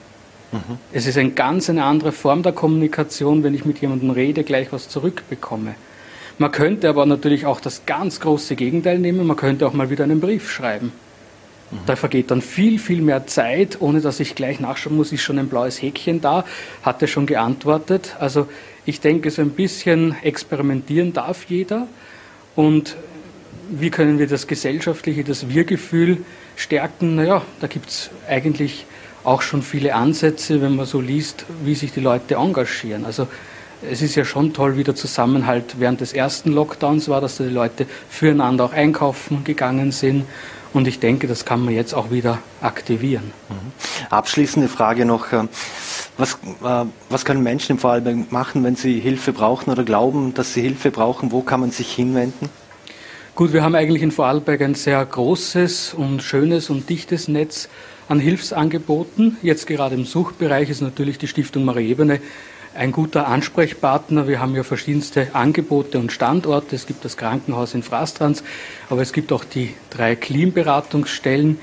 Mhm. Es ist eine ganz eine andere Form der Kommunikation, wenn ich mit jemandem rede, gleich was zurückbekomme. Man könnte aber natürlich auch das ganz große Gegenteil nehmen, man könnte auch mal wieder einen Brief schreiben. Mhm. Da vergeht dann viel, viel mehr Zeit, ohne dass ich gleich nachschauen muss, ist schon ein blaues Häkchen da, hat er schon geantwortet. Also ich denke, so ein bisschen experimentieren darf jeder. Und wie können wir das gesellschaftliche, das Wir-Gefühl stärken? Naja, da gibt es eigentlich auch schon viele Ansätze, wenn man so liest, wie sich die Leute engagieren. Also es ist ja schon toll, wie der Zusammenhalt während des ersten Lockdowns war, dass die Leute füreinander auch einkaufen gegangen sind. Und ich denke, das kann man jetzt auch wieder aktivieren. Mhm. Abschließende Frage noch. Äh, was, äh, was können Menschen im Vorarlberg machen, wenn sie Hilfe brauchen oder glauben, dass sie Hilfe brauchen? Wo kann man sich hinwenden? Gut, wir haben eigentlich in Vorarlberg ein sehr großes und schönes und dichtes Netz an Hilfsangeboten. Jetzt gerade im Suchtbereich ist natürlich die Stiftung Marie Ebene ein guter Ansprechpartner. Wir haben ja verschiedenste Angebote und Standorte. Es gibt das Krankenhaus in Frastrans, aber es gibt auch die drei Clean-Beratungsstellen.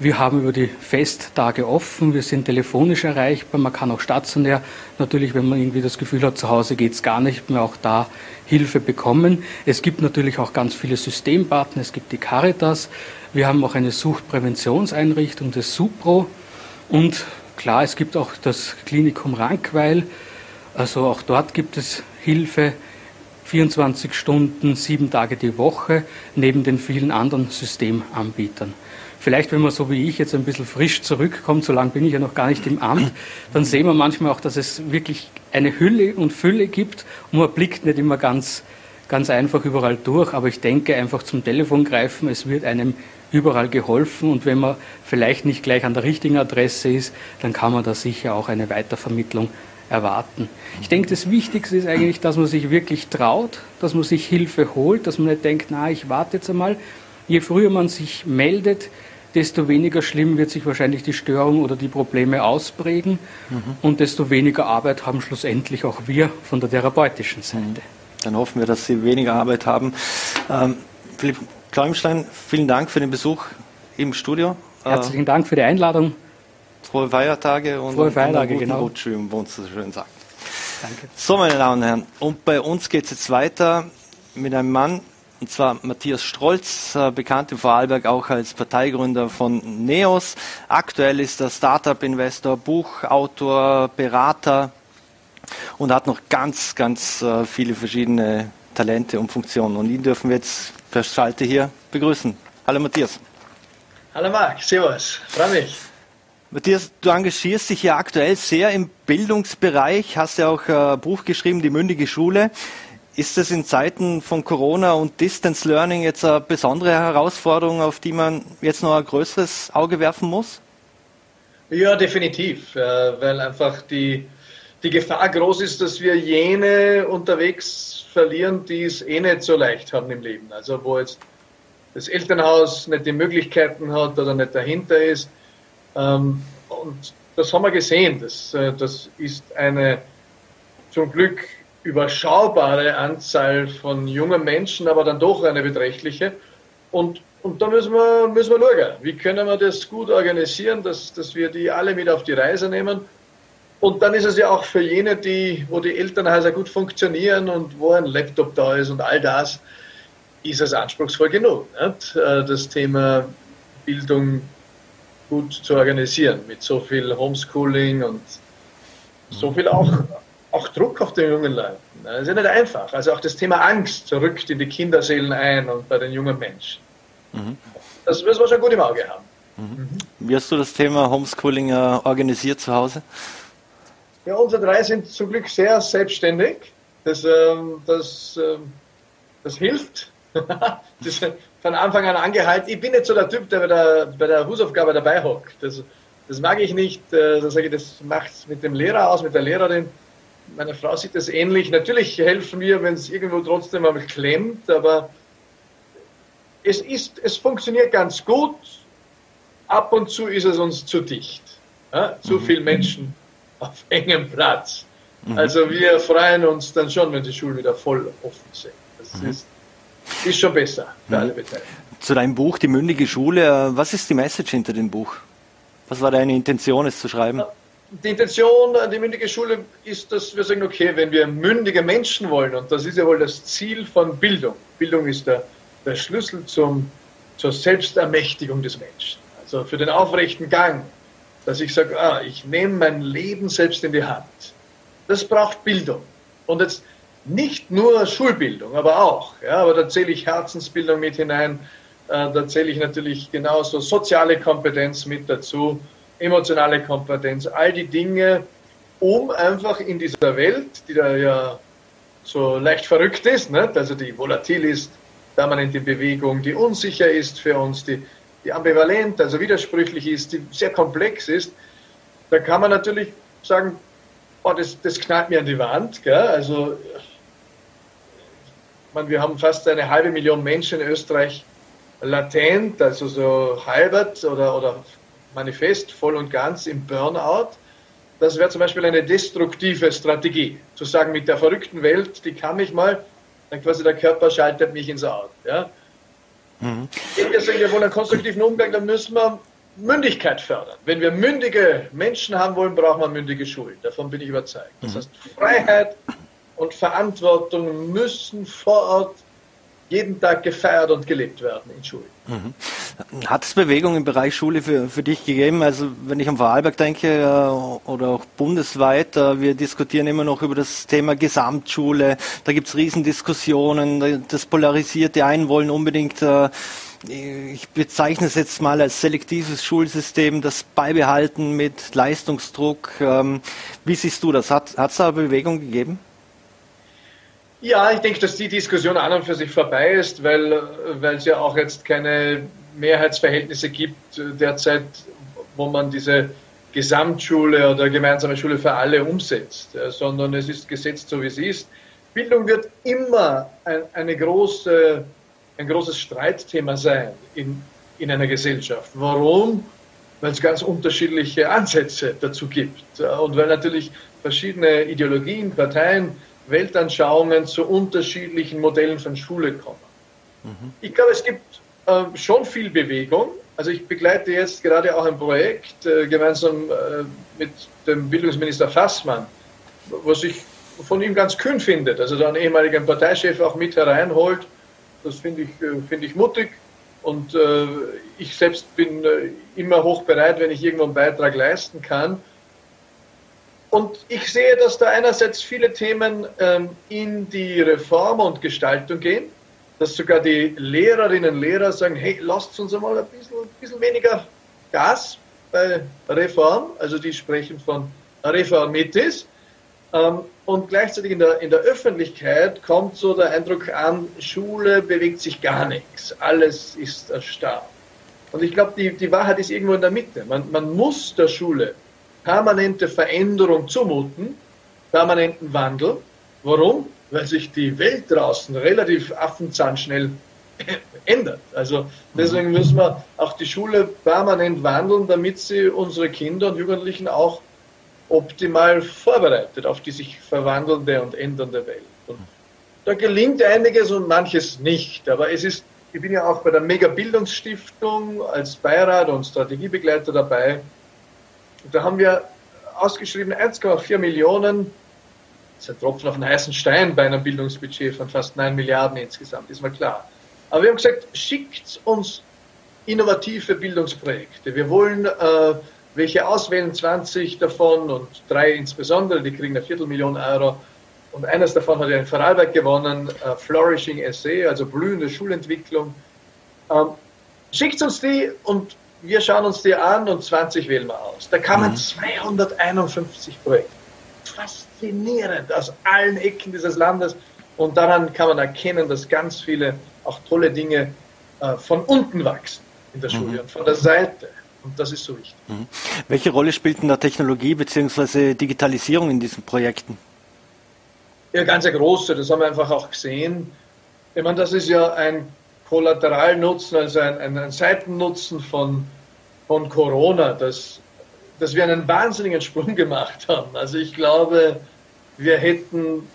Wir haben über die Festtage offen, wir sind telefonisch erreichbar, man kann auch stationär, natürlich, wenn man irgendwie das Gefühl hat, zu Hause geht es gar nicht mehr, auch da Hilfe bekommen. Es gibt natürlich auch ganz viele Systempartner, es gibt die Caritas, wir haben auch eine Suchtpräventionseinrichtung, das SUPRO und klar, es gibt auch das Klinikum Rankweil, also auch dort gibt es Hilfe. 24 Stunden, sieben Tage die Woche, neben den vielen anderen Systemanbietern. Vielleicht, wenn man so wie ich jetzt ein bisschen frisch zurückkommt, so lange bin ich ja noch gar nicht im Amt, dann sehen wir manchmal auch, dass es wirklich eine Hülle und Fülle gibt und man blickt nicht immer ganz, ganz einfach überall durch. Aber ich denke, einfach zum Telefon greifen, es wird einem überall geholfen und wenn man vielleicht nicht gleich an der richtigen Adresse ist, dann kann man da sicher auch eine Weitervermittlung erwarten. Ich denke, das Wichtigste ist eigentlich, dass man sich wirklich traut, dass man sich Hilfe holt, dass man nicht denkt, na, ich warte jetzt einmal. Je früher man sich meldet, desto weniger schlimm wird sich wahrscheinlich die Störung oder die Probleme ausprägen mhm. und desto weniger Arbeit haben schlussendlich auch wir von der therapeutischen Seite. Mhm. Dann hoffen wir, dass Sie weniger Arbeit haben. Ähm, Philipp Kleumstein, vielen Dank für den Besuch im Studio. Herzlichen Dank für die Einladung. Frohe Feiertage und Frohe Feiertage, genau. Rutsch, wie man so schön sagt. Danke. So, meine Damen und Herren, und bei uns geht es jetzt weiter mit einem Mann, und zwar Matthias Strolz, äh, bekannt im Vorarlberg auch als Parteigründer von NEOS. Aktuell ist er Startup-Investor, Buchautor, Berater und hat noch ganz, ganz äh, viele verschiedene Talente und Funktionen. Und ihn dürfen wir jetzt per Schalte hier begrüßen. Hallo Matthias. Hallo Marc, Servus, freue mich. Matthias, du engagierst dich ja aktuell sehr im Bildungsbereich, hast ja auch ein Buch geschrieben, Die mündige Schule. Ist das in Zeiten von Corona und Distance Learning jetzt eine besondere Herausforderung, auf die man jetzt noch ein größeres Auge werfen muss? Ja, definitiv, äh, weil einfach die, die Gefahr groß ist, dass wir jene unterwegs verlieren, die es eh nicht so leicht haben im Leben. Also wo jetzt das Elternhaus nicht die Möglichkeiten hat oder nicht dahinter ist ähm, und das haben wir gesehen. Das, äh, das ist eine zum Glück überschaubare Anzahl von jungen Menschen, aber dann doch eine beträchtliche. Und, und da müssen wir, müssen wir schauen, wie können wir das gut organisieren, dass, dass wir die alle mit auf die Reise nehmen. Und dann ist es ja auch für jene, die, wo die Elternhäuser gut funktionieren und wo ein Laptop da ist und all das, ist es anspruchsvoll genug. Nicht? Äh, das Thema Bildung gut zu organisieren mit so viel Homeschooling und so viel auch, auch Druck auf den jungen Leuten. Das ist ja nicht einfach. Also auch das Thema Angst rückt in die Kinderseelen ein und bei den jungen Menschen. Mhm. Das müssen wir schon gut im Auge haben. Mhm. Wie hast du das Thema Homeschooling äh, organisiert zu Hause? Ja, unsere drei sind zum Glück sehr selbstständig. Das, ähm, das, ähm, das hilft. das, von Anfang an angehalten. Ich bin nicht so der Typ, der bei der, bei der Hausaufgabe dabei hockt. Das, das mag ich nicht. Äh, da sage ich, das macht mit dem Lehrer aus, mit der Lehrerin. Meine Frau sieht das ähnlich. Natürlich helfen wir, wenn es irgendwo trotzdem mal klemmt, aber es, ist, es funktioniert ganz gut. Ab und zu ist es uns zu dicht. Ja? Zu mhm. viele Menschen auf engem Platz. Mhm. Also wir freuen uns dann schon, wenn die Schulen wieder voll offen sind. Das mhm. ist ist schon besser für alle Beteiligten. Zu deinem Buch, Die mündige Schule, was ist die Message hinter dem Buch? Was war deine Intention, es zu schreiben? Die Intention an die mündige Schule ist, dass wir sagen, okay, wenn wir mündige Menschen wollen, und das ist ja wohl das Ziel von Bildung. Bildung ist der, der Schlüssel zum, zur Selbstermächtigung des Menschen. Also für den aufrechten Gang, dass ich sage, ah, ich nehme mein Leben selbst in die Hand. Das braucht Bildung. Und jetzt nicht nur Schulbildung, aber auch. Ja, aber da zähle ich Herzensbildung mit hinein, äh, da zähle ich natürlich genauso soziale Kompetenz mit dazu, emotionale Kompetenz, all die Dinge, um einfach in dieser Welt, die da ja so leicht verrückt ist, ne? also die volatil ist, permanent in Bewegung, die unsicher ist für uns, die, die ambivalent, also widersprüchlich ist, die sehr komplex ist, da kann man natürlich sagen, oh, das, das knallt mir an die Wand. Gell? Also, man, wir haben fast eine halbe Million Menschen in Österreich latent, also so halbert oder, oder manifest, voll und ganz im Burnout. Das wäre zum Beispiel eine destruktive Strategie, zu sagen, mit der verrückten Welt, die kann mich mal, dann quasi der Körper schaltet mich ins Out. Ja? Mhm. Wenn wir sagen, wir wollen einen konstruktiven Umgang, dann müssen wir Mündigkeit fördern. Wenn wir mündige Menschen haben wollen, brauchen wir mündige Schulen. Davon bin ich überzeugt. Das mhm. heißt, Freiheit und Verantwortung müssen vor Ort jeden Tag gefeiert und gelebt werden in Schulen. Hat es Bewegung im Bereich Schule für, für dich gegeben? Also wenn ich an Vorarlberg denke äh, oder auch bundesweit, äh, wir diskutieren immer noch über das Thema Gesamtschule, da gibt es Riesendiskussionen, das polarisiert, die einen wollen unbedingt äh, ich bezeichne es jetzt mal als selektives Schulsystem, das beibehalten mit Leistungsdruck. Ähm, wie siehst du das? Hat es da Bewegung gegeben? Ja, ich denke, dass die Diskussion an und für sich vorbei ist, weil, weil es ja auch jetzt keine Mehrheitsverhältnisse gibt derzeit, wo man diese Gesamtschule oder gemeinsame Schule für alle umsetzt, sondern es ist gesetzt so, wie es ist. Bildung wird immer ein, eine große ein großes Streitthema sein in, in einer Gesellschaft. Warum? Weil es ganz unterschiedliche Ansätze dazu gibt und weil natürlich verschiedene Ideologien, Parteien, Weltanschauungen zu unterschiedlichen Modellen von Schule kommen. Mhm. Ich glaube, es gibt äh, schon viel Bewegung. Also ich begleite jetzt gerade auch ein Projekt äh, gemeinsam äh, mit dem Bildungsminister Fassmann, was ich von ihm ganz kühn findet. Also da einen ehemaligen Parteichef auch mit hereinholt das finde ich, äh, finde ich mutig und äh, ich selbst bin äh, immer hoch bereit, wenn ich irgendwo einen Beitrag leisten kann. Und ich sehe, dass da einerseits viele Themen ähm, in die Reform und Gestaltung gehen, dass sogar die Lehrerinnen und Lehrer sagen, hey, lasst uns einmal ein bisschen, ein bisschen weniger Gas bei Reform, also die sprechen von Reformitis. Ähm, und gleichzeitig in der, in der Öffentlichkeit kommt so der Eindruck an, Schule bewegt sich gar nichts, alles ist erstarrt. Und ich glaube, die, die Wahrheit ist irgendwo in der Mitte. Man, man muss der Schule permanente Veränderung zumuten, permanenten Wandel. Warum? Weil sich die Welt draußen relativ affenzahnschnell ändert. Also deswegen müssen wir auch die Schule permanent wandeln, damit sie unsere Kinder und Jugendlichen auch optimal vorbereitet auf die sich verwandelnde und ändernde Welt. Und da gelingt einiges und manches nicht. Aber es ist, ich bin ja auch bei der Mega Bildungsstiftung als Beirat und Strategiebegleiter dabei. Da haben wir ausgeschrieben 1,4 Millionen, das ist ein Tropfen auf einen heißen Stein bei einem Bildungsbudget von fast 9 Milliarden insgesamt, ist mal klar. Aber wir haben gesagt, schickt uns innovative Bildungsprojekte. Wir wollen äh, welche auswählen, 20 davon und drei insbesondere, die kriegen eine Viertelmillion Euro. Und eines davon hat ja in Vorarlberg gewonnen, uh, Flourishing Essay, also blühende Schulentwicklung. Ähm, schickt uns die und wir schauen uns die an und 20 wählen wir aus. Da kamen mhm. 251 Projekte. Faszinierend aus allen Ecken dieses Landes. Und daran kann man erkennen, dass ganz viele auch tolle Dinge äh, von unten wachsen in der Schule mhm. und von der Seite. Und das ist so wichtig. Mhm. Welche Rolle spielt denn da Technologie bzw. Digitalisierung in diesen Projekten? Ja, ganz eine große. Das haben wir einfach auch gesehen. Ich meine, das ist ja ein Kollateralnutzen, also ein, ein, ein Seitennutzen von, von Corona, dass, dass wir einen wahnsinnigen Sprung gemacht haben. Also ich glaube, wir hätten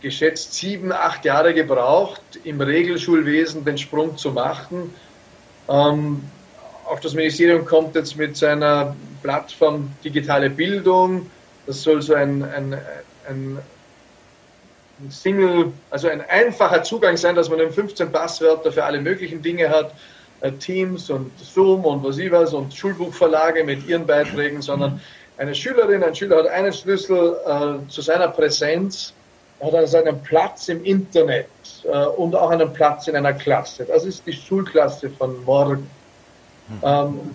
geschätzt sieben, acht Jahre gebraucht, im Regelschulwesen den Sprung zu machen. Ähm, auch das Ministerium kommt jetzt mit seiner Plattform Digitale Bildung. Das soll so ein, ein, ein, ein Single, also ein einfacher Zugang sein, dass man 15 Passwörter für alle möglichen Dinge hat. Äh, Teams und Zoom und was ich was und Schulbuchverlage mit ihren Beiträgen, sondern eine Schülerin, ein Schüler hat einen Schlüssel äh, zu seiner Präsenz, hat also einen Platz im Internet äh, und auch einen Platz in einer Klasse. Das ist die Schulklasse von morgen. Ähm,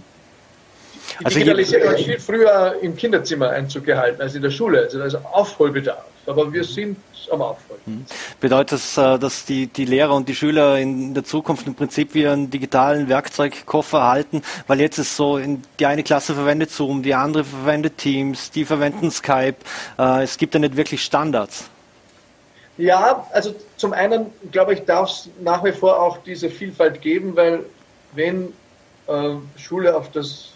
Die also Digitalisierung hat viel früher im Kinderzimmer Einzug gehalten als in der Schule. Also da ist Aufholbedarf. Aber wir sind am Aufholen. Hm. Bedeutet das, äh, dass die, die Lehrer und die Schüler in der Zukunft im Prinzip wie einen digitalen Werkzeugkoffer erhalten? Weil jetzt ist so, die eine Klasse verwendet Zoom, die andere verwendet Teams, die verwenden Skype. Äh, es gibt ja nicht wirklich Standards. Ja, also zum einen glaube ich, darf es nach wie vor auch diese Vielfalt geben, weil wenn äh, Schule auf das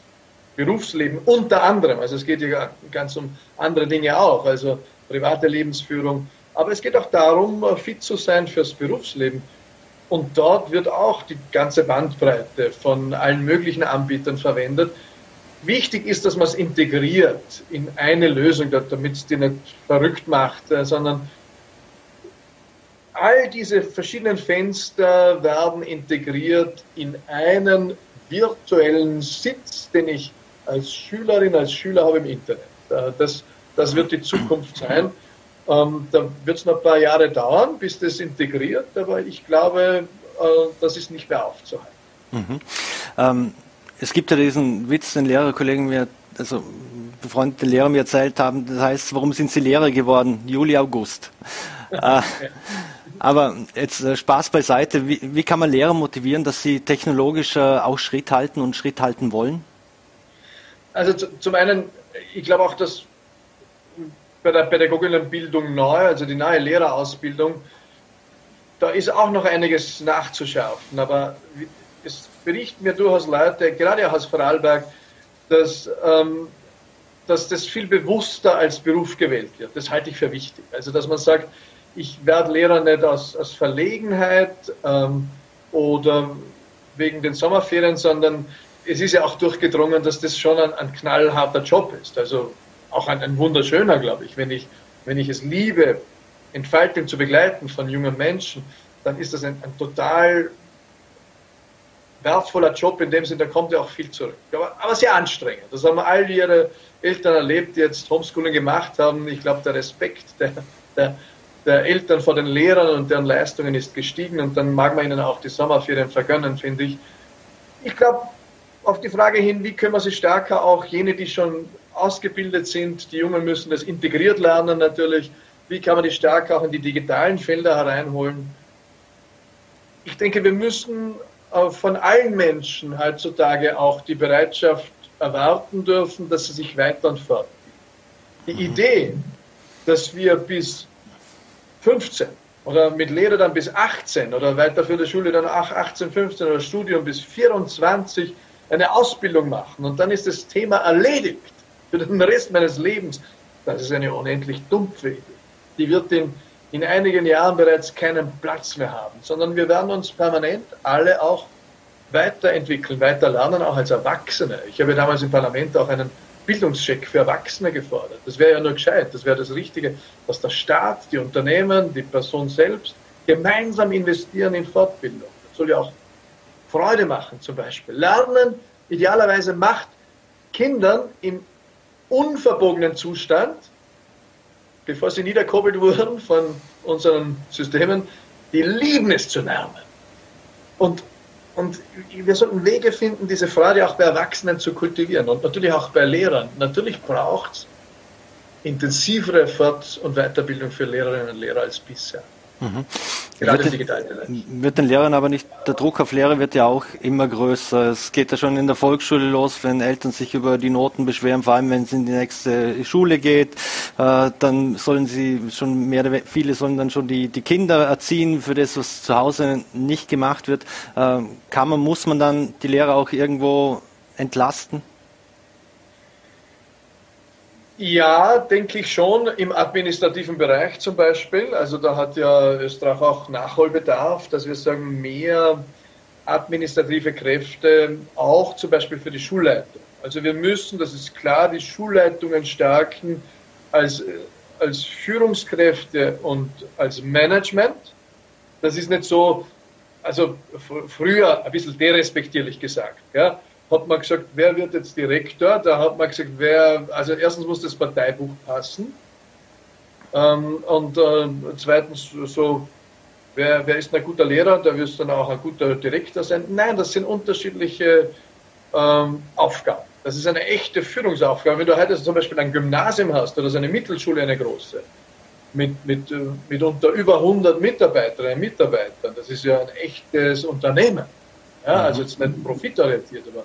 Berufsleben unter anderem, also es geht ja ganz um andere Dinge auch, also private Lebensführung, aber es geht auch darum, äh, fit zu sein fürs Berufsleben. Und dort wird auch die ganze Bandbreite von allen möglichen Anbietern verwendet. Wichtig ist, dass man es integriert in eine Lösung, damit es die nicht verrückt macht, äh, sondern all diese verschiedenen Fenster werden integriert in einen virtuellen Sitz, den ich als Schülerin, als Schüler habe im Internet. Äh, das, das wird die Zukunft sein. Ähm, da wird es noch ein paar Jahre dauern, bis das integriert, aber ich glaube, äh, das ist nicht mehr aufzuhalten. Mhm. Ähm, es gibt ja diesen Witz, den Lehrerkollegen mir, also befreundete Lehrer mir erzählt haben, das heißt, warum sind sie Lehrer geworden? Juli, August. äh, aber jetzt äh, Spaß beiseite, wie, wie, kann man Lehrer motivieren, dass sie technologisch auch Schritt halten und Schritt halten wollen? Also zum einen, ich glaube auch, dass bei der Pädagoginnenbildung neu, also die neue Lehrerausbildung, da ist auch noch einiges nachzuschärfen. Aber es berichten mir durchaus Leute, gerade auch aus Vorarlberg, dass, ähm, dass das viel bewusster als Beruf gewählt wird. Das halte ich für wichtig. Also dass man sagt, ich werde Lehrer nicht aus, aus Verlegenheit ähm, oder wegen den Sommerferien, sondern es ist ja auch durchgedrungen, dass das schon ein, ein knallharter Job ist. Also auch ein, ein wunderschöner, glaube ich. Wenn, ich. wenn ich es liebe, Entfaltung zu begleiten von jungen Menschen, dann ist das ein, ein total wertvoller Job in dem Sinne, da kommt ja auch viel zurück. Aber, aber sehr anstrengend. Das haben all ihre Eltern erlebt, die jetzt Homeschooling gemacht haben. Ich glaube, der Respekt der, der, der Eltern vor den Lehrern und deren Leistungen ist gestiegen und dann mag man ihnen auch die Sommerferien vergönnen, finde ich. Ich glaube, auf die Frage hin, wie können wir sie stärker auch jene, die schon ausgebildet sind, die Jungen müssen das integriert lernen natürlich, wie kann man die stärker auch in die digitalen Felder hereinholen. Ich denke, wir müssen äh, von allen Menschen heutzutage auch die Bereitschaft erwarten dürfen, dass sie sich weiter und fortbilden. Die Idee, dass wir bis 15 oder mit Lehre dann bis 18 oder weiter für die Schule dann 18, 15 oder Studium bis 24 eine Ausbildung machen und dann ist das Thema erledigt für den Rest meines Lebens. Das ist eine unendlich dumpfe Idee. Die wird in, in einigen Jahren bereits keinen Platz mehr haben, sondern wir werden uns permanent alle auch weiterentwickeln, weiter lernen, auch als Erwachsene. Ich habe damals im Parlament auch einen Bildungscheck für Erwachsene gefordert. Das wäre ja nur gescheit, das wäre das Richtige, dass der Staat, die Unternehmen, die Person selbst gemeinsam investieren in Fortbildung. Das soll ja auch Freude machen zum Beispiel. Lernen idealerweise macht Kindern im unverbogenen Zustand, bevor sie niederkoppelt wurden von unseren Systemen, die lieben es zu lernen. Und und wir sollten Wege finden, diese Freude auch bei Erwachsenen zu kultivieren und natürlich auch bei Lehrern. Natürlich braucht es intensivere Fort- und Weiterbildung für Lehrerinnen und Lehrer als bisher. Mhm. Gerade wird, digital wird den Lehrern aber nicht, der Druck auf Lehrer wird ja auch immer größer. Es geht ja schon in der Volksschule los, wenn Eltern sich über die Noten beschweren, vor allem wenn es in die nächste Schule geht, äh, dann sollen sie schon mehr, viele sollen dann schon die, die Kinder erziehen für das, was zu Hause nicht gemacht wird. Äh, kann man, muss man dann die Lehrer auch irgendwo entlasten? Ja, denke ich schon, im administrativen Bereich zum Beispiel. Also da hat ja Österreich auch Nachholbedarf, dass wir sagen, mehr administrative Kräfte auch zum Beispiel für die Schulleitung. Also wir müssen, das ist klar, die Schulleitungen stärken als, als Führungskräfte und als Management. Das ist nicht so, also früher ein bisschen derespektierlich gesagt. Ja hat man gesagt, wer wird jetzt Direktor? Da hat man gesagt, wer, also erstens muss das Parteibuch passen. Ähm, und äh, zweitens so, wer, wer ist ein guter Lehrer? Da wirst dann auch ein guter Direktor sein. Nein, das sind unterschiedliche ähm, Aufgaben. Das ist eine echte Führungsaufgabe. Wenn du heute zum Beispiel ein Gymnasium hast oder so eine Mittelschule, eine große, mit, mit, äh, mit unter über 100 Mitarbeiterinnen und Mitarbeitern, das ist ja ein echtes Unternehmen. Ja, mhm. also jetzt nicht profitorientiert, aber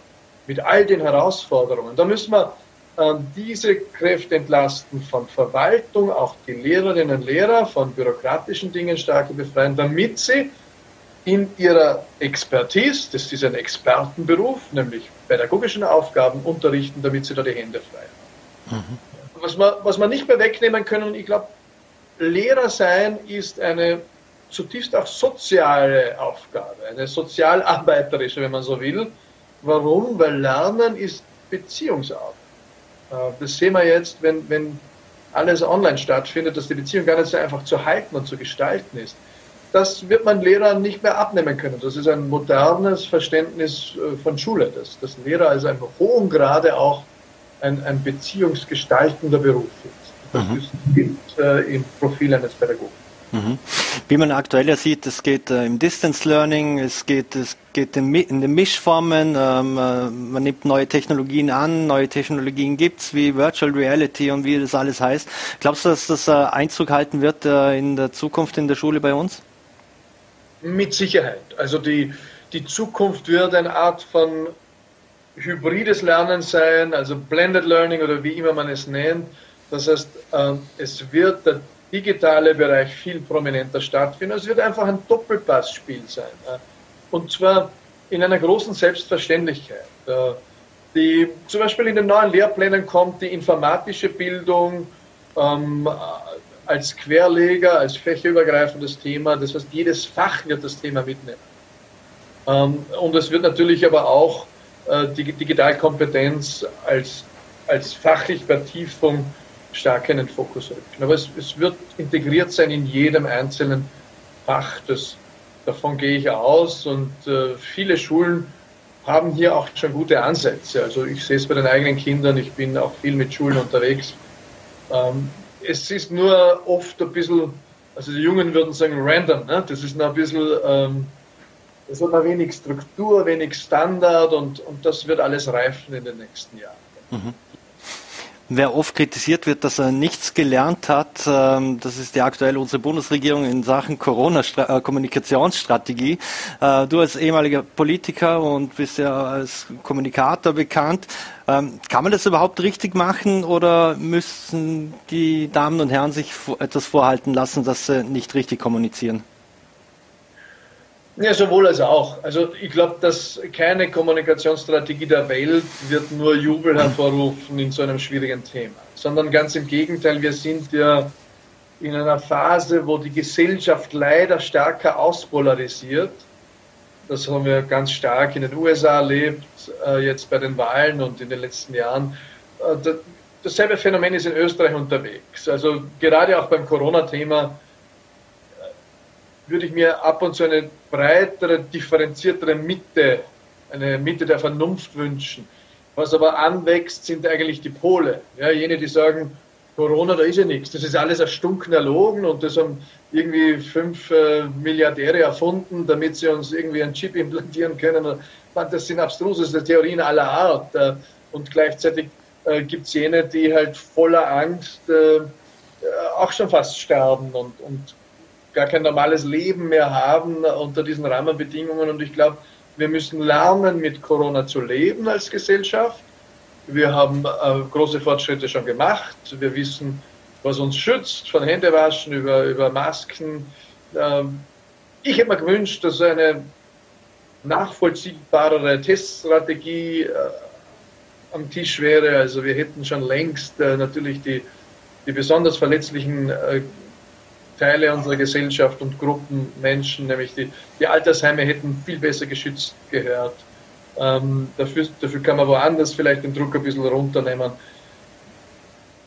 mit all den Herausforderungen. Da müssen wir äh, diese Kräfte entlasten von Verwaltung, auch die Lehrerinnen und Lehrer von bürokratischen Dingen stärker befreien, damit sie in ihrer Expertise, das ist ein Expertenberuf, nämlich pädagogischen Aufgaben unterrichten, damit sie da die Hände frei haben. Mhm. Was, wir, was wir nicht mehr wegnehmen können, ich glaube, Lehrer sein ist eine zutiefst auch soziale Aufgabe, eine sozialarbeiterische, wenn man so will. Warum? Weil Lernen ist Beziehungsarbeit. Äh, das sehen wir jetzt, wenn, wenn alles online stattfindet, dass die Beziehung gar nicht so einfach zu halten und zu gestalten ist. Das wird man Lehrern nicht mehr abnehmen können. Das ist ein modernes Verständnis äh, von Schule, dass, dass Lehrer also im hohen Grade auch ein, ein beziehungsgestaltender Beruf ist. Das mhm. ist äh, im Profil eines Pädagogen. Mhm. Wie man aktuell ja sieht, es geht äh, im Distance Learning, es geht, es geht in, in den Mischformen, ähm, äh, man nimmt neue Technologien an, neue Technologien gibt's wie Virtual Reality und wie das alles heißt. Glaubst du, dass das äh, Einzug halten wird äh, in der Zukunft in der Schule bei uns? Mit Sicherheit. Also die, die Zukunft wird eine Art von hybrides Lernen sein, also Blended Learning oder wie immer man es nennt. Das heißt, ähm, es wird der digitale Bereich viel prominenter stattfinden. Es wird einfach ein Doppelpassspiel sein. Und zwar in einer großen Selbstverständlichkeit. Die, zum Beispiel in den neuen Lehrplänen kommt die informatische Bildung ähm, als Querleger, als fächerübergreifendes Thema. Das heißt, jedes Fach wird das Thema mitnehmen. Ähm, und es wird natürlich aber auch äh, die Digitalkompetenz als, als fachlich Vertiefung stark in den Fokus rücken. Aber es, es wird integriert sein in jedem einzelnen Fach. Das, davon gehe ich aus. Und äh, viele Schulen haben hier auch schon gute Ansätze. Also ich sehe es bei den eigenen Kindern. Ich bin auch viel mit Schulen unterwegs. Ähm, es ist nur oft ein bisschen, also die Jungen würden sagen random. Ne? Das ist noch ein bisschen, ähm, das hat noch wenig Struktur, wenig Standard und, und das wird alles reifen in den nächsten Jahren. Mhm. Wer oft kritisiert wird, dass er nichts gelernt hat, ähm, das ist ja aktuell unsere Bundesregierung in Sachen Corona-Kommunikationsstrategie. Äh, du als ehemaliger Politiker und bist ja als Kommunikator bekannt. Ähm, kann man das überhaupt richtig machen oder müssen die Damen und Herren sich etwas vorhalten lassen, dass sie nicht richtig kommunizieren? Ja, sowohl als auch. Also ich glaube, dass keine Kommunikationsstrategie der Welt wird nur Jubel hervorrufen in so einem schwierigen Thema, sondern ganz im Gegenteil, wir sind ja in einer Phase, wo die Gesellschaft leider stärker auspolarisiert. Das haben wir ganz stark in den USA erlebt, äh, jetzt bei den Wahlen und in den letzten Jahren. Äh, dasselbe Phänomen ist in Österreich unterwegs. Also gerade auch beim Corona-Thema würde ich mir ab und zu eine breitere, differenziertere Mitte, eine Mitte der Vernunft wünschen. Was aber anwächst, sind eigentlich die Pole. Ja, jene, die sagen, Corona, da ist ja nichts. Das ist alles erstunken erlogen und das haben irgendwie fünf äh, Milliardäre erfunden, damit sie uns irgendwie einen Chip implantieren können. Das sind abstruse Theorien aller Art. Äh, und gleichzeitig äh, gibt es jene, die halt voller Angst äh, äh, auch schon fast sterben und, und gar kein normales Leben mehr haben unter diesen Rahmenbedingungen. Und ich glaube, wir müssen lernen, mit Corona zu leben als Gesellschaft. Wir haben äh, große Fortschritte schon gemacht. Wir wissen, was uns schützt, von Händewaschen über, über Masken. Ähm, ich hätte mir gewünscht, dass eine nachvollziehbarere Teststrategie äh, am Tisch wäre. Also wir hätten schon längst äh, natürlich die, die besonders verletzlichen äh, Teile unserer Gesellschaft und Gruppen Menschen, nämlich die, die Altersheime hätten viel besser geschützt gehört. Ähm, dafür, dafür kann man woanders vielleicht den Druck ein bisschen runternehmen.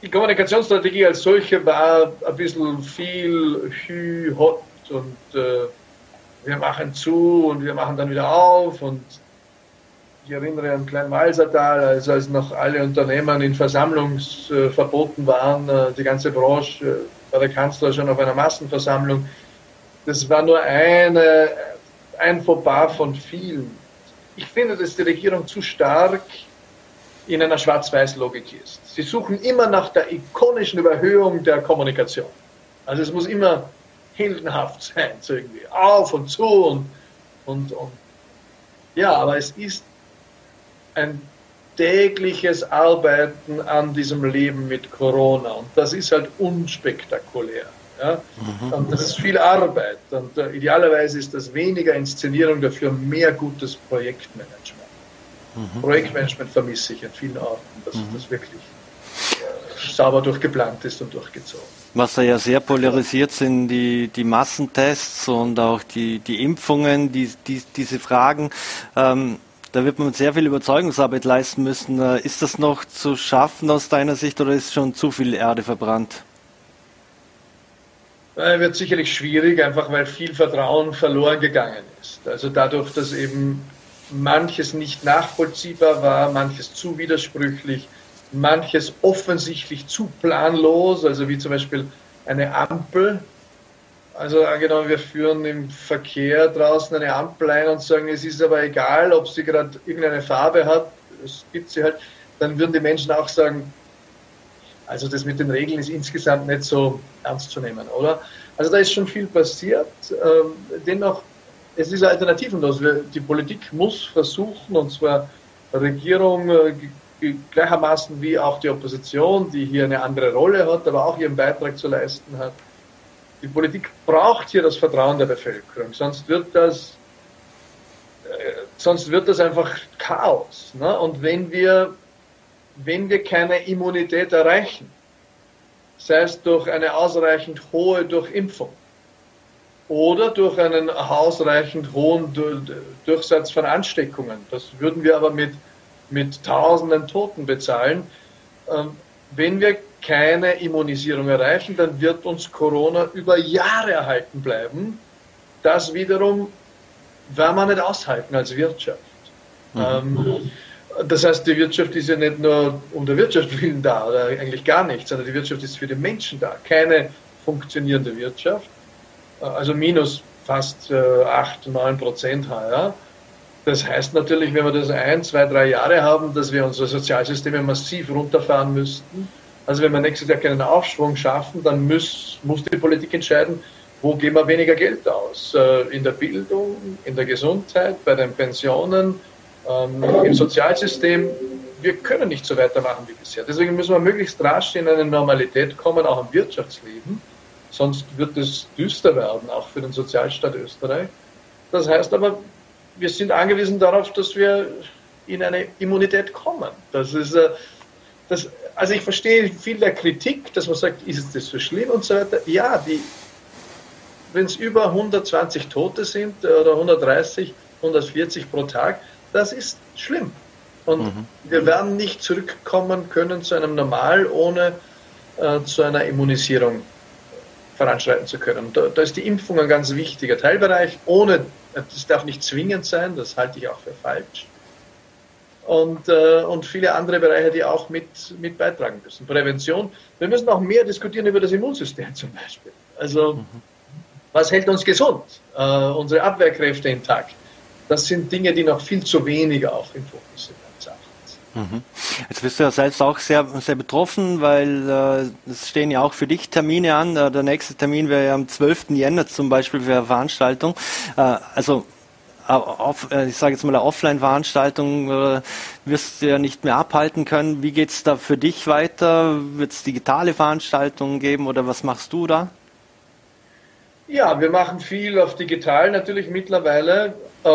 Die Kommunikationsstrategie als solche war ein bisschen viel hü, hot und äh, wir machen zu und wir machen dann wieder auf und ich erinnere an Kleinwalsertal, also als noch alle Unternehmen in Versammlungsverboten waren, äh, die ganze Branche war der Kanzler schon auf einer Massenversammlung. Das war nur eine, ein Fauxpas von vielen. Ich finde, dass die Regierung zu stark in einer Schwarz-Weiß-Logik ist. Sie suchen immer nach der ikonischen Überhöhung der Kommunikation. Also es muss immer heldenhaft sein, so irgendwie auf und zu und, und, und ja, aber es ist ein tägliches Arbeiten an diesem Leben mit Corona und das ist halt unspektakulär. Ja? Mhm. Und das ist viel Arbeit und uh, idealerweise ist das weniger Inszenierung, dafür mehr gutes Projektmanagement. Mhm. Projektmanagement vermisse ich an vielen Orten, dass mhm. das wirklich äh, sauber durchgeplant ist und durchgezogen. Was da ja sehr polarisiert sind die, die Massentests und auch die, die Impfungen, die, die, diese Fragen. Ähm, da wird man sehr viel Überzeugungsarbeit leisten müssen. Äh, ist das noch zu schaffen aus deiner Sicht oder ist schon zu viel Erde verbrannt? Äh, wird sicherlich schwierig, einfach weil viel Vertrauen verloren gegangen ist. Also dadurch, dass eben manches nicht nachvollziehbar war, manches zu widersprüchlich, manches offensichtlich zu planlos, also wie zum Beispiel eine Ampel. Also angenommen, wir führen im Verkehr draußen eine Ampel ein und sagen, es ist aber egal, ob sie gerade irgendeine Farbe hat, es gibt sie halt, dann würden die Menschen auch sagen, also das mit den Regeln ist insgesamt nicht so ernst zu nehmen, oder? Also da ist schon viel passiert. Ähm, dennoch es ist alternativenlos. Die Politik muss versuchen, und zwar Regierung äh, gleichermaßen wie auch die Opposition, die hier eine andere Rolle hat, aber auch ihren Beitrag zu leisten hat. Die Politik braucht hier das Vertrauen der Bevölkerung, sonst wird das, äh, sonst wird das einfach Chaos. Ne? Und wenn wir, wenn wir keine Immunität erreichen, sei es durch eine ausreichend hohe Durchimpfung, oder durch einen ausreichend hohen Durchsatz von Ansteckungen. Das würden wir aber mit, mit tausenden Toten bezahlen. Ähm, wenn wir keine Immunisierung erreichen, dann wird uns Corona über Jahre erhalten bleiben. Das wiederum werden wir nicht aushalten als Wirtschaft. Mhm. Ähm, das heißt, die Wirtschaft ist ja nicht nur um der Wirtschaft willen da, oder eigentlich gar nicht, sondern die Wirtschaft ist für die Menschen da. Keine funktionierende Wirtschaft also minus fast äh, 8, 9 Prozent heuer. Das heißt natürlich, wenn wir das ein, zwei, drei Jahre haben, dass wir unsere Sozialsysteme massiv runterfahren müssten. Also wenn wir nächstes Jahr keinen Aufschwung schaffen, dann muss, muss die Politik entscheiden, wo geben wir weniger Geld aus? Äh, in der Bildung, in der Gesundheit, bei den Pensionen, ähm, im Sozialsystem. Wir können nicht so weitermachen wie bisher. Deswegen müssen wir möglichst rasch in eine Normalität kommen, auch im Wirtschaftsleben sonst wird es düster werden, auch für den Sozialstaat Österreich. Das heißt aber, wir sind angewiesen darauf, dass wir in eine Immunität kommen. Das ist, äh, das, also ich verstehe viel der Kritik, dass man sagt, ist das so schlimm und so weiter. Ja, wenn es über 120 Tote sind oder 130, 140 pro Tag, das ist schlimm. Und mhm. wir werden nicht zurückkommen können zu einem Normal ohne äh, zu einer Immunisierung voranschreiten zu können. Da, da, ist die Impfung ein ganz wichtiger Teilbereich, ohne, das darf nicht zwingend sein, das halte ich auch für falsch. Und, äh, und viele andere Bereiche, die auch mit, mit beitragen müssen. Prävention. Wir müssen auch mehr diskutieren über das Immunsystem zum Beispiel. Also, was hält uns gesund? Äh, unsere Abwehrkräfte intakt. Das sind Dinge, die noch viel zu wenig auch im Fokus sind. Mhm. Jetzt bist du ja selbst auch sehr, sehr betroffen, weil äh, es stehen ja auch für dich Termine an. Äh, der nächste Termin wäre ja am 12. Jänner zum Beispiel für eine Veranstaltung. Äh, also auf, äh, ich sage jetzt mal eine Offline-Veranstaltung äh, wirst du ja nicht mehr abhalten können. Wie geht es da für dich weiter? Wird es digitale Veranstaltungen geben oder was machst du da? Ja, wir machen viel auf digital natürlich mittlerweile, äh,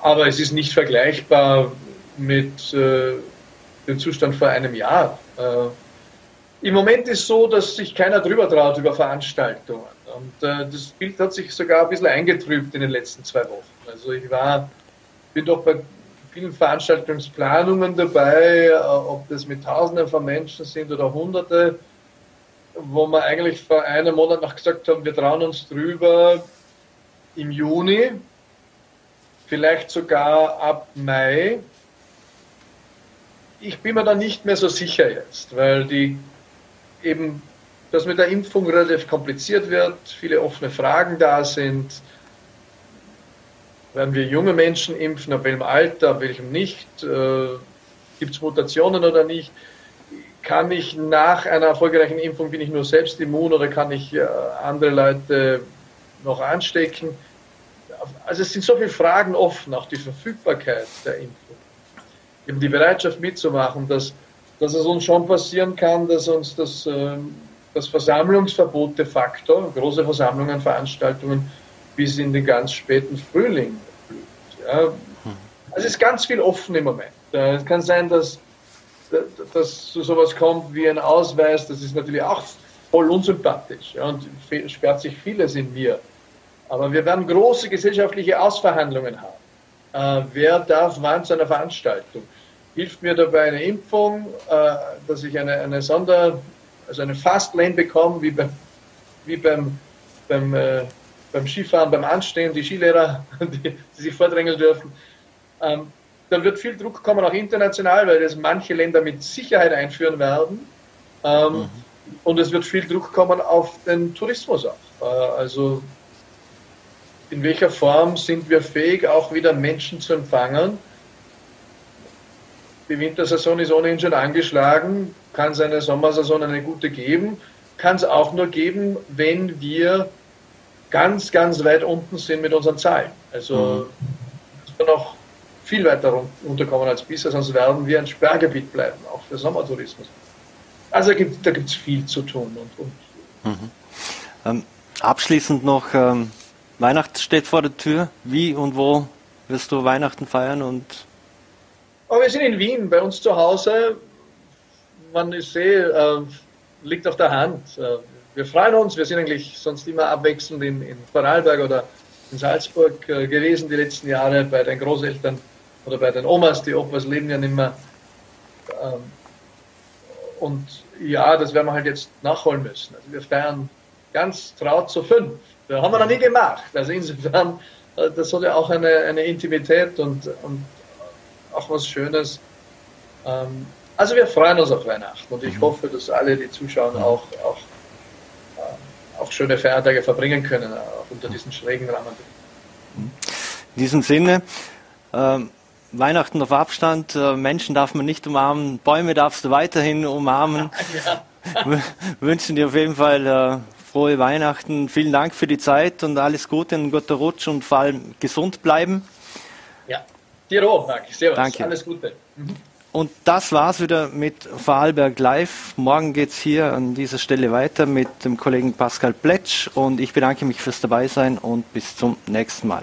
aber es ist nicht vergleichbar mit äh, dem Zustand vor einem Jahr. Äh, Im Moment ist so, dass sich keiner drüber traut über Veranstaltungen. Und äh, das Bild hat sich sogar ein bisschen eingetrübt in den letzten zwei Wochen. Also ich war, bin doch bei vielen Veranstaltungsplanungen dabei, äh, ob das mit Tausenden von Menschen sind oder Hunderte, wo wir eigentlich vor einem Monat noch gesagt haben, wir trauen uns drüber im Juni, vielleicht sogar ab Mai ich bin mir da nicht mehr so sicher jetzt, weil die eben das mit der Impfung relativ kompliziert wird, viele offene Fragen da sind. Werden wir junge Menschen impfen, ab welchem Alter, ab welchem nicht? Äh, Gibt es Mutationen oder nicht? Kann ich nach einer erfolgreichen Impfung, bin ich nur selbst immun oder kann ich äh, andere Leute noch anstecken? Also es sind so viele Fragen offen, auch die Verfügbarkeit der Impfung. Eben die Bereitschaft mitzumachen, dass, dass es uns schon passieren kann, dass uns das, ähm, das Versammlungsverbot de facto, große Versammlungen, Veranstaltungen bis in den ganz späten Frühling blüht. Ja. Also es ist ganz viel offen im Moment. Es kann sein, dass, dass so sowas kommt wie ein Ausweis, das ist natürlich auch voll unsympathisch ja, und sperrt sich vieles in mir. Aber wir werden große gesellschaftliche Ausverhandlungen haben. Äh, wer darf wann zu einer Veranstaltung? Hilft mir dabei eine Impfung, äh, dass ich eine, eine Sonder, also eine Fastlane bekomme, wie beim, wie beim, beim, äh, beim Skifahren, beim Anstehen, die Skilehrer, die, die sich vordrängeln dürfen. Ähm, dann wird viel Druck kommen, auch international, weil das manche Länder mit Sicherheit einführen werden. Ähm, mhm. Und es wird viel Druck kommen auf den Tourismus auch. Äh, also in welcher Form sind wir fähig, auch wieder Menschen zu empfangen? Die Wintersaison ist ohnehin schon angeschlagen. Kann es eine Sommersaison eine gute geben? Kann es auch nur geben, wenn wir ganz, ganz weit unten sind mit unseren Zahlen. Also mhm. noch viel weiter runterkommen als bisher, sonst werden wir ein Sperrgebiet bleiben, auch für Sommertourismus. Also da gibt es viel zu tun. Und, und mhm. ähm, abschließend noch, ähm, Weihnachten steht vor der Tür. Wie und wo wirst du Weihnachten feiern? Und oh, wir sind in Wien, bei uns zu Hause. Man ist eh, äh, liegt auf der Hand. Äh, wir freuen uns, wir sind eigentlich sonst immer abwechselnd in, in Vorarlberg oder in Salzburg äh, gewesen die letzten Jahre bei den Großeltern oder bei den Omas, die Opas leben ja nicht mehr. Ähm, und ja, das werden wir halt jetzt nachholen müssen. Also wir feiern ganz traut zu fünf. Das haben wir noch nie gemacht. Also insofern, äh, das hat ja auch eine, eine Intimität und, und auch was Schönes. Ähm, also wir freuen uns auf Weihnachten und ich mhm. hoffe, dass alle, die zuschauen, auch, auch, äh, auch schöne Feiertage verbringen können, auch unter diesen schrägen Rahmenbedingungen. In diesem Sinne, ähm, Weihnachten auf Abstand, äh, Menschen darf man nicht umarmen, Bäume darfst du weiterhin umarmen. Ja. Wünschen dir auf jeden Fall äh, frohe Weihnachten. Vielen Dank für die Zeit und alles Gute, einen guten Rutsch und vor allem gesund bleiben. Ja, dir auch, Marc. Servus. Danke. Alles Gute. Mhm. Und das war's wieder mit Vorarlberg Live. Morgen geht's hier an dieser Stelle weiter mit dem Kollegen Pascal Pletsch und ich bedanke mich fürs Dabeisein und bis zum nächsten Mal.